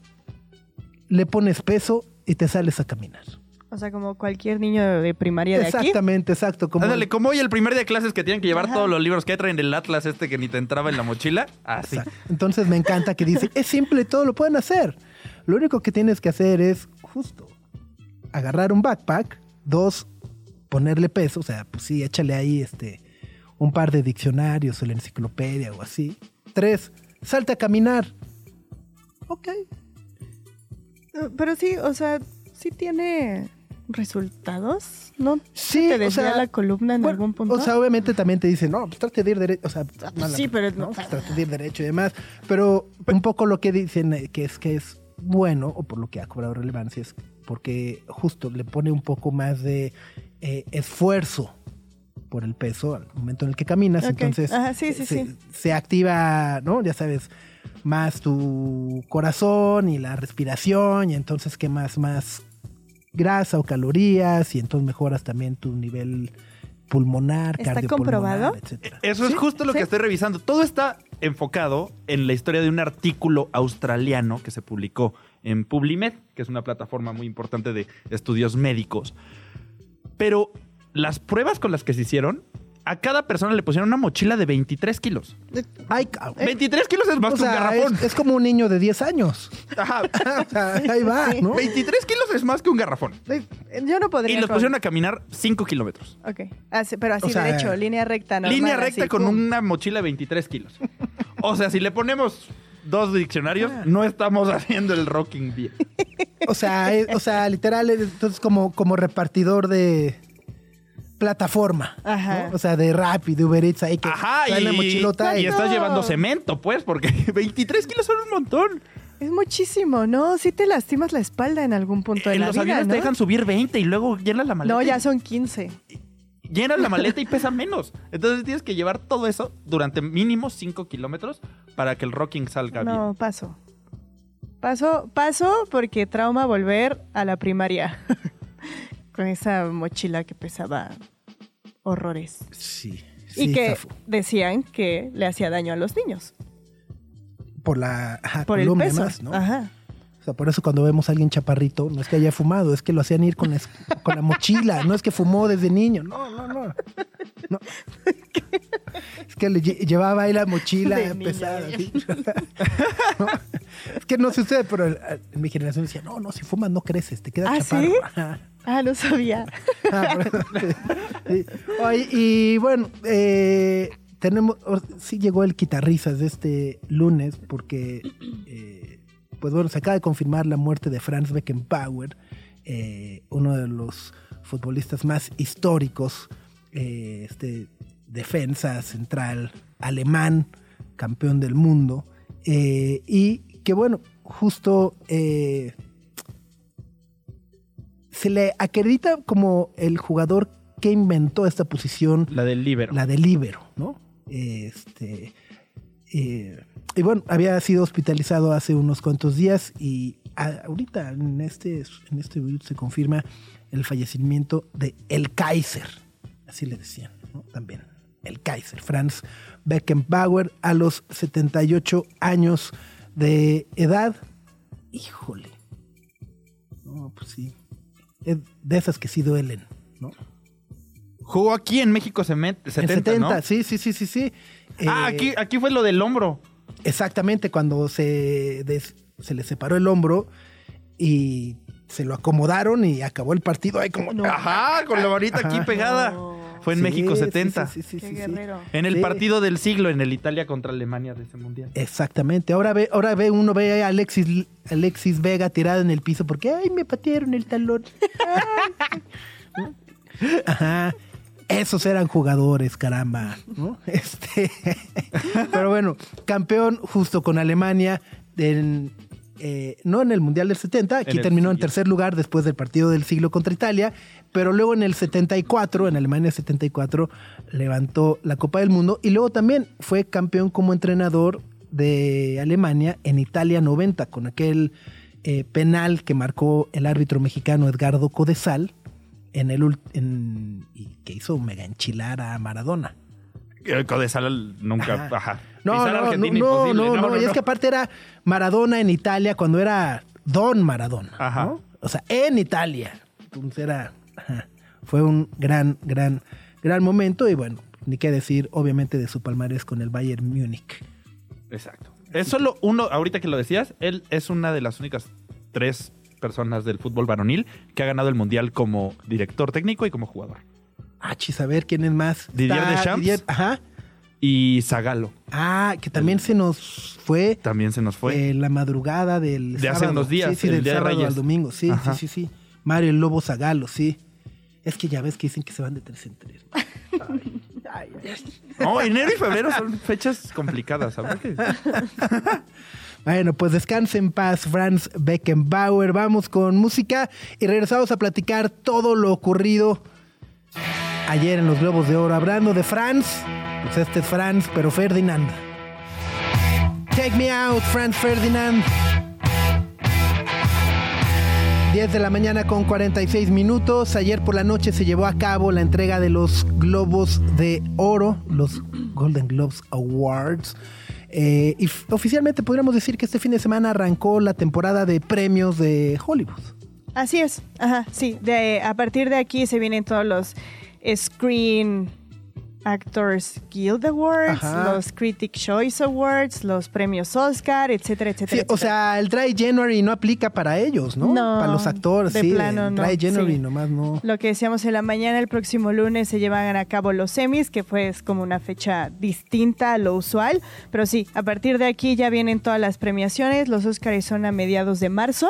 le pones peso y te sales a caminar. O sea, como cualquier niño de primaria de aquí. Exactamente, exacto. Como Ándale, como hoy el primer día de clases que tienen que llevar Ajá. todos los libros que traen del Atlas este que ni te entraba en la mochila. Así. Exacto. Entonces me encanta que dice, es simple, todo lo pueden hacer. Lo único que tienes que hacer es justo agarrar un backpack, dos, ponerle peso, o sea, pues sí, échale ahí este un par de diccionarios o la enciclopedia o así. Tres, salta a caminar. Ok. Eh, Pero sí, o sea, sí tiene resultados, ¿no? Sí, ¿Te o sea, la columna en bueno, algún punto? O sea, obviamente también te dicen, no, pues trate de ir derecho, o sea, sí, pero ¿no? no- Pues trate de ir derecho y demás. Pero un poco lo que dicen eh, que es que es bueno, o por lo que ha cobrado relevancia, es porque justo le pone un poco más de eh, esfuerzo por el peso al momento en el que caminas. Entonces Ajá, sí, sí, se, sí. se activa, ¿no? Ya sabes, más tu corazón y la respiración y entonces quemas más grasa o calorías y entonces mejoras también tu nivel pulmonar, ¿Está cardiopulmonar, comprobado? etcétera. Eso es justo lo que estoy revisando. Todo está enfocado en la historia de un artículo australiano que se publicó en PubliMed, que es una plataforma muy importante de estudios médicos. Pero las pruebas con las que se hicieron, a cada persona le pusieron una mochila de 23 kilos. Ay, cabrón. 23 kilos es más O que un garrafón. es, es como un niño de 10 años. Ajá. O sea, ahí va, ¿no? 23 kilos es más que un garrafón. Eh, Yo no podría. Y los con- pusieron a caminar 5 kilómetros. Ok. Ah, sí, pero así O sea, derecho, línea recta, normal, Línea recta así, con pum. una mochila de 23 kilos. O sea, si le ponemos dos diccionarios, Ah. no estamos haciendo el rocking bien. O sea, es- o sea, literal, es- entonces como, como repartidor de plataforma. Ajá. ¿no? O sea, de Rappi, de Uber Eats, ahí que Ajá, traen y, la mochilota y y, estás No. llevando cemento, pues, porque 23 kilos son un montón. Es muchísimo, ¿no? Si te lastimas la espalda en algún punto de En la los vida, aviones ¿no? te dejan subir 20 y luego llenas la maleta. No, y- ya son 15. Llenas la maleta y pesa menos. Entonces tienes que llevar todo eso durante mínimo 5 kilómetros para que el rocking salga bien. No, paso. Paso, paso porque trauma volver a la primaria. Con esa mochila que pesaba horrores. Sí, y sí, que zafo. decían que le hacía daño a los niños. por la ajá, Por el peso. más, ¿no? Ajá. O sea, por eso cuando vemos a alguien chaparrito, no es que haya fumado, es que lo hacían ir con la, con la mochila, no es que fumó desde niño, no, no, no. No. Es que le lle- llevaba ahí la mochila De pesada. No. Es que no sé usted, pero en mi generación decía, no, no, si fumas no creces, te queda ¿Ah, chaparro. sí? Ah, no sabía. Ah, y bueno, eh, tenemos, sí llegó el quitarrisas de este lunes porque, eh, pues bueno, se acaba de confirmar la muerte de Franz Beckenbauer, eh, uno de los futbolistas más históricos, eh, este defensa central alemán, campeón del mundo, y que bueno, justo... se le acredita como el jugador que inventó esta posición, La del libero. la de líbero, ¿no? Este, eh, y bueno, había sido hospitalizado hace unos cuantos días y ahorita en este, en este video se confirma el fallecimiento de El Kaiser, así le decían, ¿no? También, el Kaiser, Franz Beckenbauer, a los 78 años de edad. Híjole. No, pues sí. Es de esas que sí duelen, ¿no? Jugó aquí en México se met- 70, en 70, ¿no? sí, sí, sí, sí, sí. Ah, Eh, aquí, aquí fue lo del hombro. Exactamente, cuando se, des- se le separó el hombro y se lo acomodaron y acabó el partido ahí como... Ajá, con la varita aquí pegada. Fue en Sí, México sí, 70. sí, sí, sí, Qué guerrero. En el Sí. partido del siglo, en el Italia contra Alemania de ese mundial. Exactamente. Ahora ve, ahora ve, uno ve a Alexis, Alexis Vega tirado en el piso porque ay me patearon el talón. Ajá. Esos eran jugadores, caramba, ¿no? Este, pero bueno, campeón justo con Alemania, en, eh, no en el Mundial del 70, aquí En terminó en tercer lugar después del partido del siglo contra Italia, pero luego en el 74, en Alemania 74, levantó la Copa del Mundo y luego también fue campeón como entrenador de Alemania en Italia 90 con aquel eh, penal que marcó el árbitro mexicano Edgardo Codesal en el en- y que hizo mega enchilar a Maradona. El Codesal nunca. Ajá. Ajá. No, no, no, no, no, no, y es que aparte era Maradona en Italia cuando era Don Maradona. Ajá. ¿no? O sea, en Italia. Entonces era. ajá. Fue un gran, gran, gran momento. Y bueno, ni qué decir, obviamente, de su palmarés con el Bayern Múnich. Exacto. Es solo uno, ahorita que lo decías, él es una de las únicas tres personas del fútbol varonil que ha ganado el mundial como director técnico y como jugador. Ah, chis, a ver quién es más. Didier Deschamps. Didier- ajá. Y Zagalo Ah, que también se nos fue. también se nos fue. eh, la madrugada del De hace unos días, Sí, sí, el del Día de sábado Reyes. al domingo. Sí, Ajá. sí, sí, sí. Mario el Lobo Zagalo, sí. Es que ya ves que dicen que se van de tres en tres. Ay, ay, ay. No, enero y febrero son fechas complicadas. ¿sabes qué? Bueno, pues descanse en paz, Franz Beckenbauer. Vamos con música y regresamos a platicar todo lo ocurrido ayer en los Globos de Oro. Hablando de Franz, pues este es Franz, pero Ferdinand. Take me out, Franz Ferdinand. 10 de la mañana con 46 minutos. Ayer por la noche se llevó a cabo la entrega de los Globos de Oro, los Golden Globes Awards. Eh, y oficialmente podríamos decir que este fin de semana arrancó la temporada de premios de Hollywood. Así es, ajá, sí. De, a partir de aquí se vienen todos los Screen Actors Guild Awards, Ajá. los Critic Choice Awards, los premios Oscar, etcétera, etcétera. Sí, o sea, el Dry January no aplica para ellos, ¿no? No, para los actores, de sí. plano el no, January sí. nomás no. Lo que decíamos en la mañana, el próximo lunes se llevan a cabo los semis, que fue como una fecha distinta a lo usual. Pero sí, a partir de aquí ya vienen todas las premiaciones. Los Oscars son a mediados de marzo.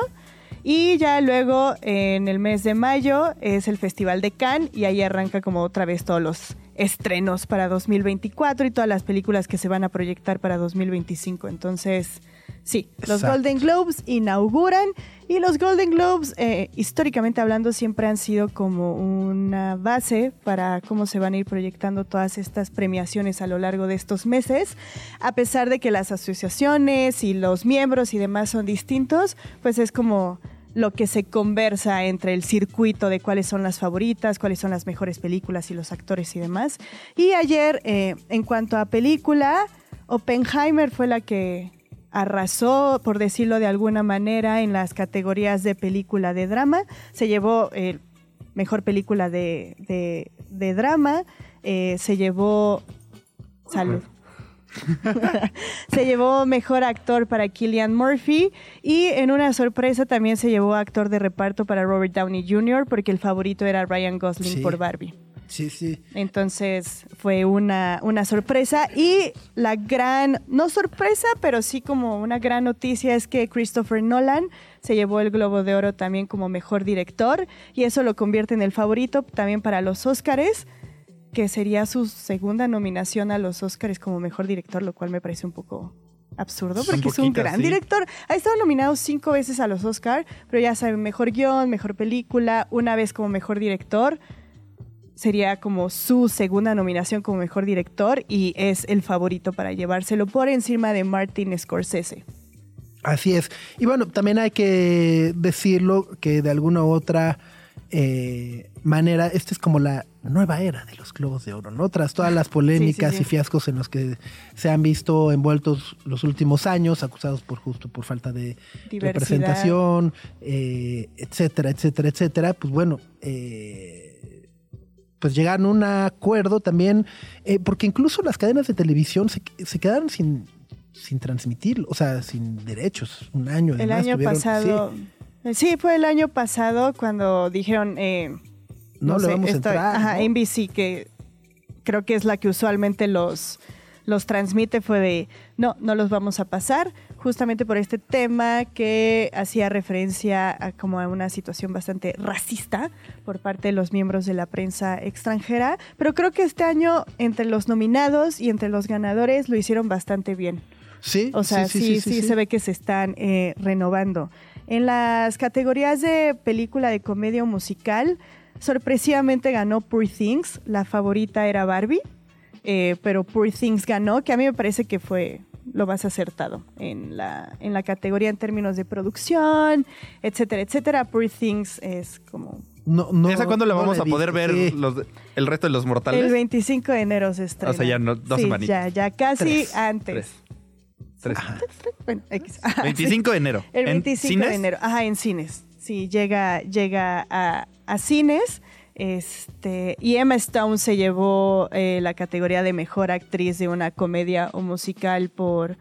Y ya luego en el mes de mayo es el Festival de Cannes y ahí arranca como otra vez todos los estrenos para 2024 y todas las películas que se van a proyectar para 2025. Entonces, sí, los Exacto. Golden Globes inauguran y los Golden Globes, eh, históricamente hablando, siempre han sido como una base para cómo se van a ir proyectando todas estas premiaciones a lo largo de estos meses. A pesar de que las asociaciones y los miembros y demás son distintos, pues es como lo que se conversa entre el circuito de cuáles son las favoritas, cuáles son las mejores películas y los actores y demás. Y ayer, eh, en cuanto a película, Oppenheimer fue la que arrasó, por decirlo de alguna manera, en las categorías de película de drama. Se llevó eh, mejor película de, de- de drama, eh, se llevó... Salud. se llevó mejor actor para Killian Murphy y en una sorpresa también se llevó actor de reparto para Robert Downey Jr. porque el favorito era Ryan Gosling Sí. por Barbie. Sí, sí. Entonces fue una, una sorpresa y la gran, no sorpresa, pero sí como una gran noticia es que Christopher Nolan se llevó el Globo de Oro también como mejor director y eso lo convierte en el favorito también para los Óscares, que sería su segunda nominación a los Óscares como mejor director, lo cual me parece un poco absurdo Un porque es un gran sí. director. Ha estado nominado cinco veces a los Óscar, pero ya saben, mejor guion, mejor película, una vez como mejor director sería como su segunda nominación como mejor director y es el favorito para llevárselo por encima de Martin Scorsese. Así es. Y bueno, también hay que decirlo que de alguna u otra eh, manera, esta es como la nueva era de los Globos de Oro, ¿no? Tras todas las polémicas Sí, sí, sí. y fiascos en los que se han visto envueltos los últimos años, acusados por justo por falta de Diversidad. representación, eh, etcétera, etcétera, etcétera, pues bueno, eh, pues llegaron a un acuerdo también, eh, porque incluso las cadenas de televisión se, se quedaron sin, sin transmitir, o sea, sin derechos, un año. El año tuvieron- pasado. sí, Sí. fue el año pasado cuando dijeron. eh, no, le vamos a entrar. Ajá, ¿no? NBC, que creo que es la que usualmente los, los transmite, fue de. No, no los vamos a pasar. Justamente por este tema que hacía referencia a como a una situación bastante racista por parte de los miembros de la prensa extranjera. Pero creo que este año, entre los nominados y entre los ganadores, lo hicieron bastante bien. Sí, O sea, sí, sí, se ve que se están eh, renovando. En las categorías de película de comedia musical, sorpresivamente ganó Poor Things. La favorita era Barbie, eh, pero Poor Things ganó, que a mí me parece que fue lo más acertado en la, en la categoría en términos de producción, etcétera, etcétera. Poor Things es como... No, no, ¿Esa cuándo la no vamos a poder ver sí. los el resto de los mortales? El 25 de enero se estrena. O sea, ya no- dos sí, semanitas. ya, ya casi Tres. antes. Tres. Tres. Bueno, X. Ajá, sí. 25 de enero. El ¿En 25 cines? de enero. Ajá, en cines. Sí, llega, llega a, a cines. Este, y Emma Stone se llevó eh, la categoría de mejor actriz de una comedia o musical por,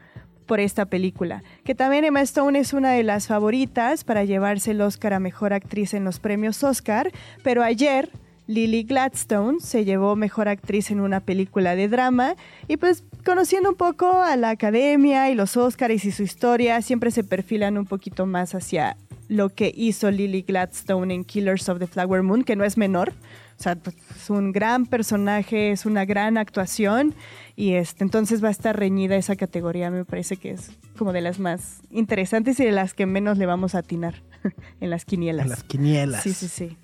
por esta película. Que también Emma Stone es una de las favoritas para llevarse el Oscar a mejor actriz en los premios Oscar. Pero ayer Lily Gladstone se llevó mejor actriz en una película de drama y pues conociendo un poco a la academia y los Oscars y su historia, siempre se perfilan un poquito más hacia lo que hizo Lily Gladstone en Killers of the Flower Moon, que no es menor. O sea, pues, es un gran personaje, es una gran actuación y este, entonces va a estar reñida esa categoría. Me parece que es como de las más interesantes y de las que menos le vamos a atinar en las quinielas. En las quinielas. Sí, sí, sí.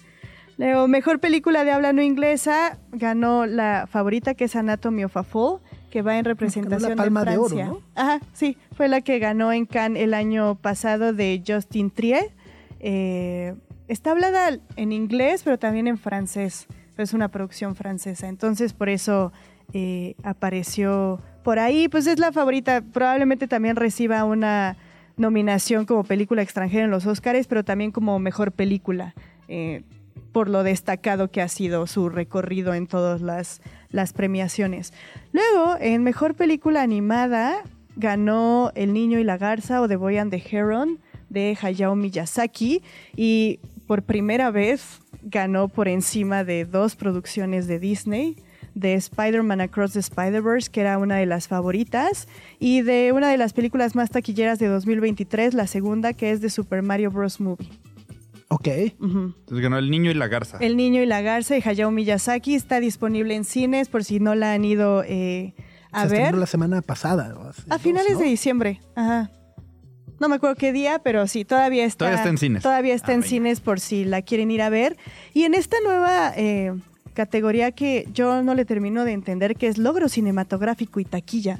Luego, mejor película de habla no inglesa ganó la favorita que es Anatomy of a Fall, que va en representación Palma de de Oro, Francia. ¿no? Ajá, sí, fue la que ganó en Cannes el año pasado de Justin Trier. Eh, está hablada en inglés, pero también en francés. Es una producción francesa, entonces por eso eh, apareció por ahí. Pues es la favorita. Probablemente también reciba una nominación como película extranjera en los Oscars, pero también como mejor película. eh, por lo destacado que ha sido su recorrido en todas las, las premiaciones. Luego, en Mejor Película Animada, ganó El Niño y la Garza o The Boy and the Heron de Hayao Miyazaki y por primera vez ganó por encima de dos producciones de Disney, de Spider-Man Across the Spider-Verse, que era una de las favoritas, y de una de las películas más taquilleras de 2023, la segunda, que es de Super Mario Bros. Movie. Ok. Entonces ganó El Niño y la Garza. El Niño y la Garza de Hayao Miyazaki está disponible en cines por si no la han ido eh, a Se estrenó ver. la semana pasada. A dos, finales ¿no? de diciembre. Ajá. No me acuerdo qué día, pero sí, todavía está. Todavía está en cines. Todavía está Ah, en venga. cines por si la quieren ir a ver. Y en esta nueva eh, categoría que yo no le termino de entender, que es logro cinematográfico y taquilla,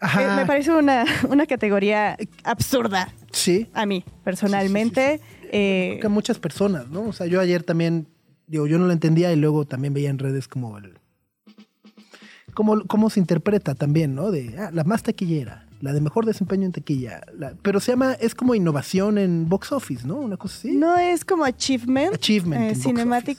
Ajá. eh, me parece una, una categoría absurda Sí. a mí, personalmente. Eh, que a muchas personas, ¿no? O sea, yo ayer también, digo, yo no lo entendía y luego también veía en redes como el... Cómo, cómo se interpreta también, ¿no? De ah, la más taquillera, la de mejor desempeño en taquilla. la- pero se llama, es como innovación en box office, ¿no? Una cosa así. No es como Achievement. Achievement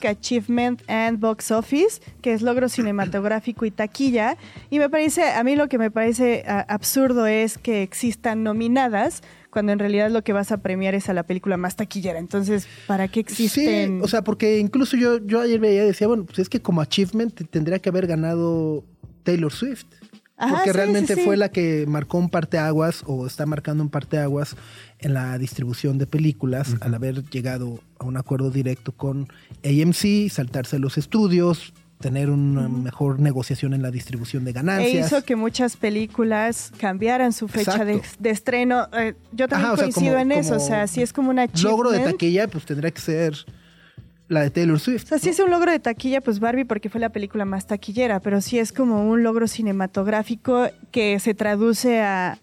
eh, Achievement and Box Office, que es logro cinematográfico y taquilla. Y me parece, a mí lo que me parece absurdo es que existan nominadas cuando en realidad lo que vas a premiar es a la película más taquillera. Entonces, ¿para qué existen? Sí, o sea, porque incluso yo, yo ayer veía y decía, bueno, pues es que como achievement te- tendría que haber ganado Taylor Swift. Ajá, porque sí, realmente sí, sí. fue la que marcó un parteaguas o está marcando un parteaguas en la distribución de películas al haber llegado a un acuerdo directo con AMC, saltarse los estudios, tener una mejor negociación en la distribución de E ganancias. hizo que muchas películas cambiaran su fecha de, estreno. Eh, yo también Ajá, o sea, coincido como- en eso. O sea, si es como una Logro de taquilla, pues tendría que ser la de Taylor Swift. O sea, sí es un logro de taquilla, pues Barbie porque fue la película más taquillera, pero sí es como un logro cinematográfico que se traduce a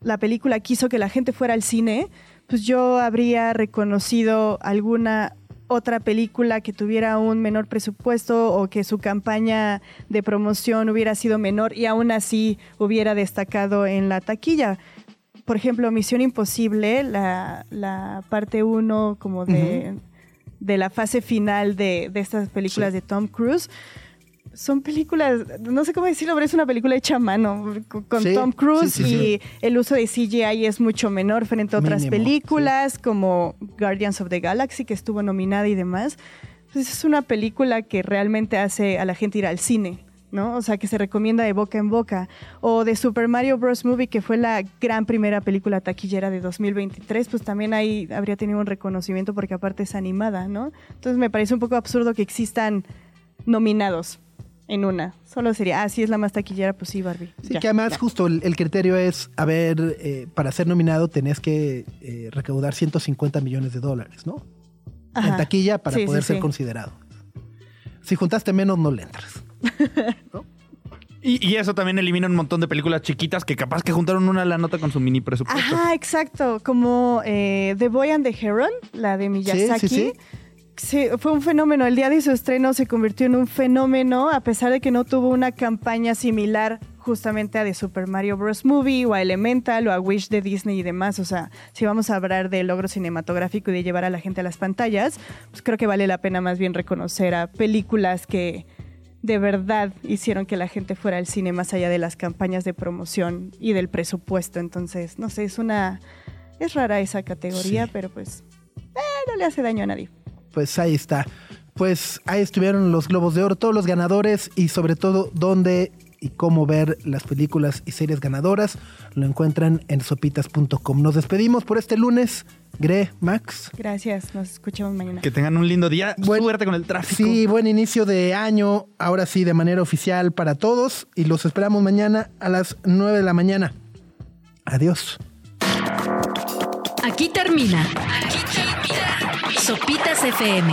la película quiso que la gente fuera al cine, pues yo habría reconocido alguna otra película que tuviera un menor presupuesto o que su campaña de promoción hubiera sido menor y aún así hubiera destacado en la taquilla. Por ejemplo, Misión Imposible, la, la parte 1 como de, de la fase final de, de estas películas de Tom Cruise. Son películas, no sé cómo decirlo, pero es una película hecha a mano con, Sí, Tom Cruise sí, sí, y el uso de CGI es mucho menor frente a otras Mínimo, películas como Guardians of the Galaxy que estuvo nominada y demás. Pues es una película que realmente hace a la gente ir al cine, ¿no? O sea, que se recomienda de boca en boca. O de Super Mario Bros. Movie, que fue la gran primera película taquillera de 2023, pues también ahí habría tenido un reconocimiento porque aparte es animada, ¿no? Entonces me parece un poco absurdo que existan nominados en una. Solo sería, ah, sí es la más taquillera, pues sí, Barbie. Sí, Ya, que además ya. justo el, el criterio es, a ver, eh, para ser nominado tenés que eh, recaudar 150 millones de dólares, ¿no? Ajá. En taquilla para Sí, sí, poder ser sí. considerado. Si juntaste menos, no le entras. Y, y eso también elimina un montón de películas chiquitas que capaz que juntaron una a la nota con su mini presupuesto. Ajá, exacto. Como eh, The Boy and the Heron, la de Miyazaki. Sí, sí, Sí, fue un fenómeno. El día de su estreno se convirtió en un fenómeno, a pesar de que no tuvo una campaña similar justamente a The Super Mario Bros. Movie o a Elemental o a Wish de Disney y demás. O sea, si vamos a hablar de logro cinematográfico y de llevar a la gente a las pantallas, pues creo que vale la pena más bien reconocer a películas que de verdad hicieron que la gente fuera al cine más allá de las campañas de promoción y del presupuesto. Entonces, no sé, es una... Es rara esa categoría, Sí. pero pues eh, no le hace daño a nadie. Pues ahí está. Pues ahí estuvieron los Globos de Oro, todos los ganadores y sobre todo dónde y cómo ver las películas y series ganadoras. Lo encuentran en sopitas.com. Nos despedimos por este lunes. Gre, Max. Gracias, nos escuchamos mañana. Que tengan un lindo día. Buen- Suerte con el tráfico. Sí, buen inicio de año, ahora sí de manera oficial para todos y los esperamos mañana a las 9 de la mañana. Adiós. Aquí termina. Aquí termina. Sopitas FM.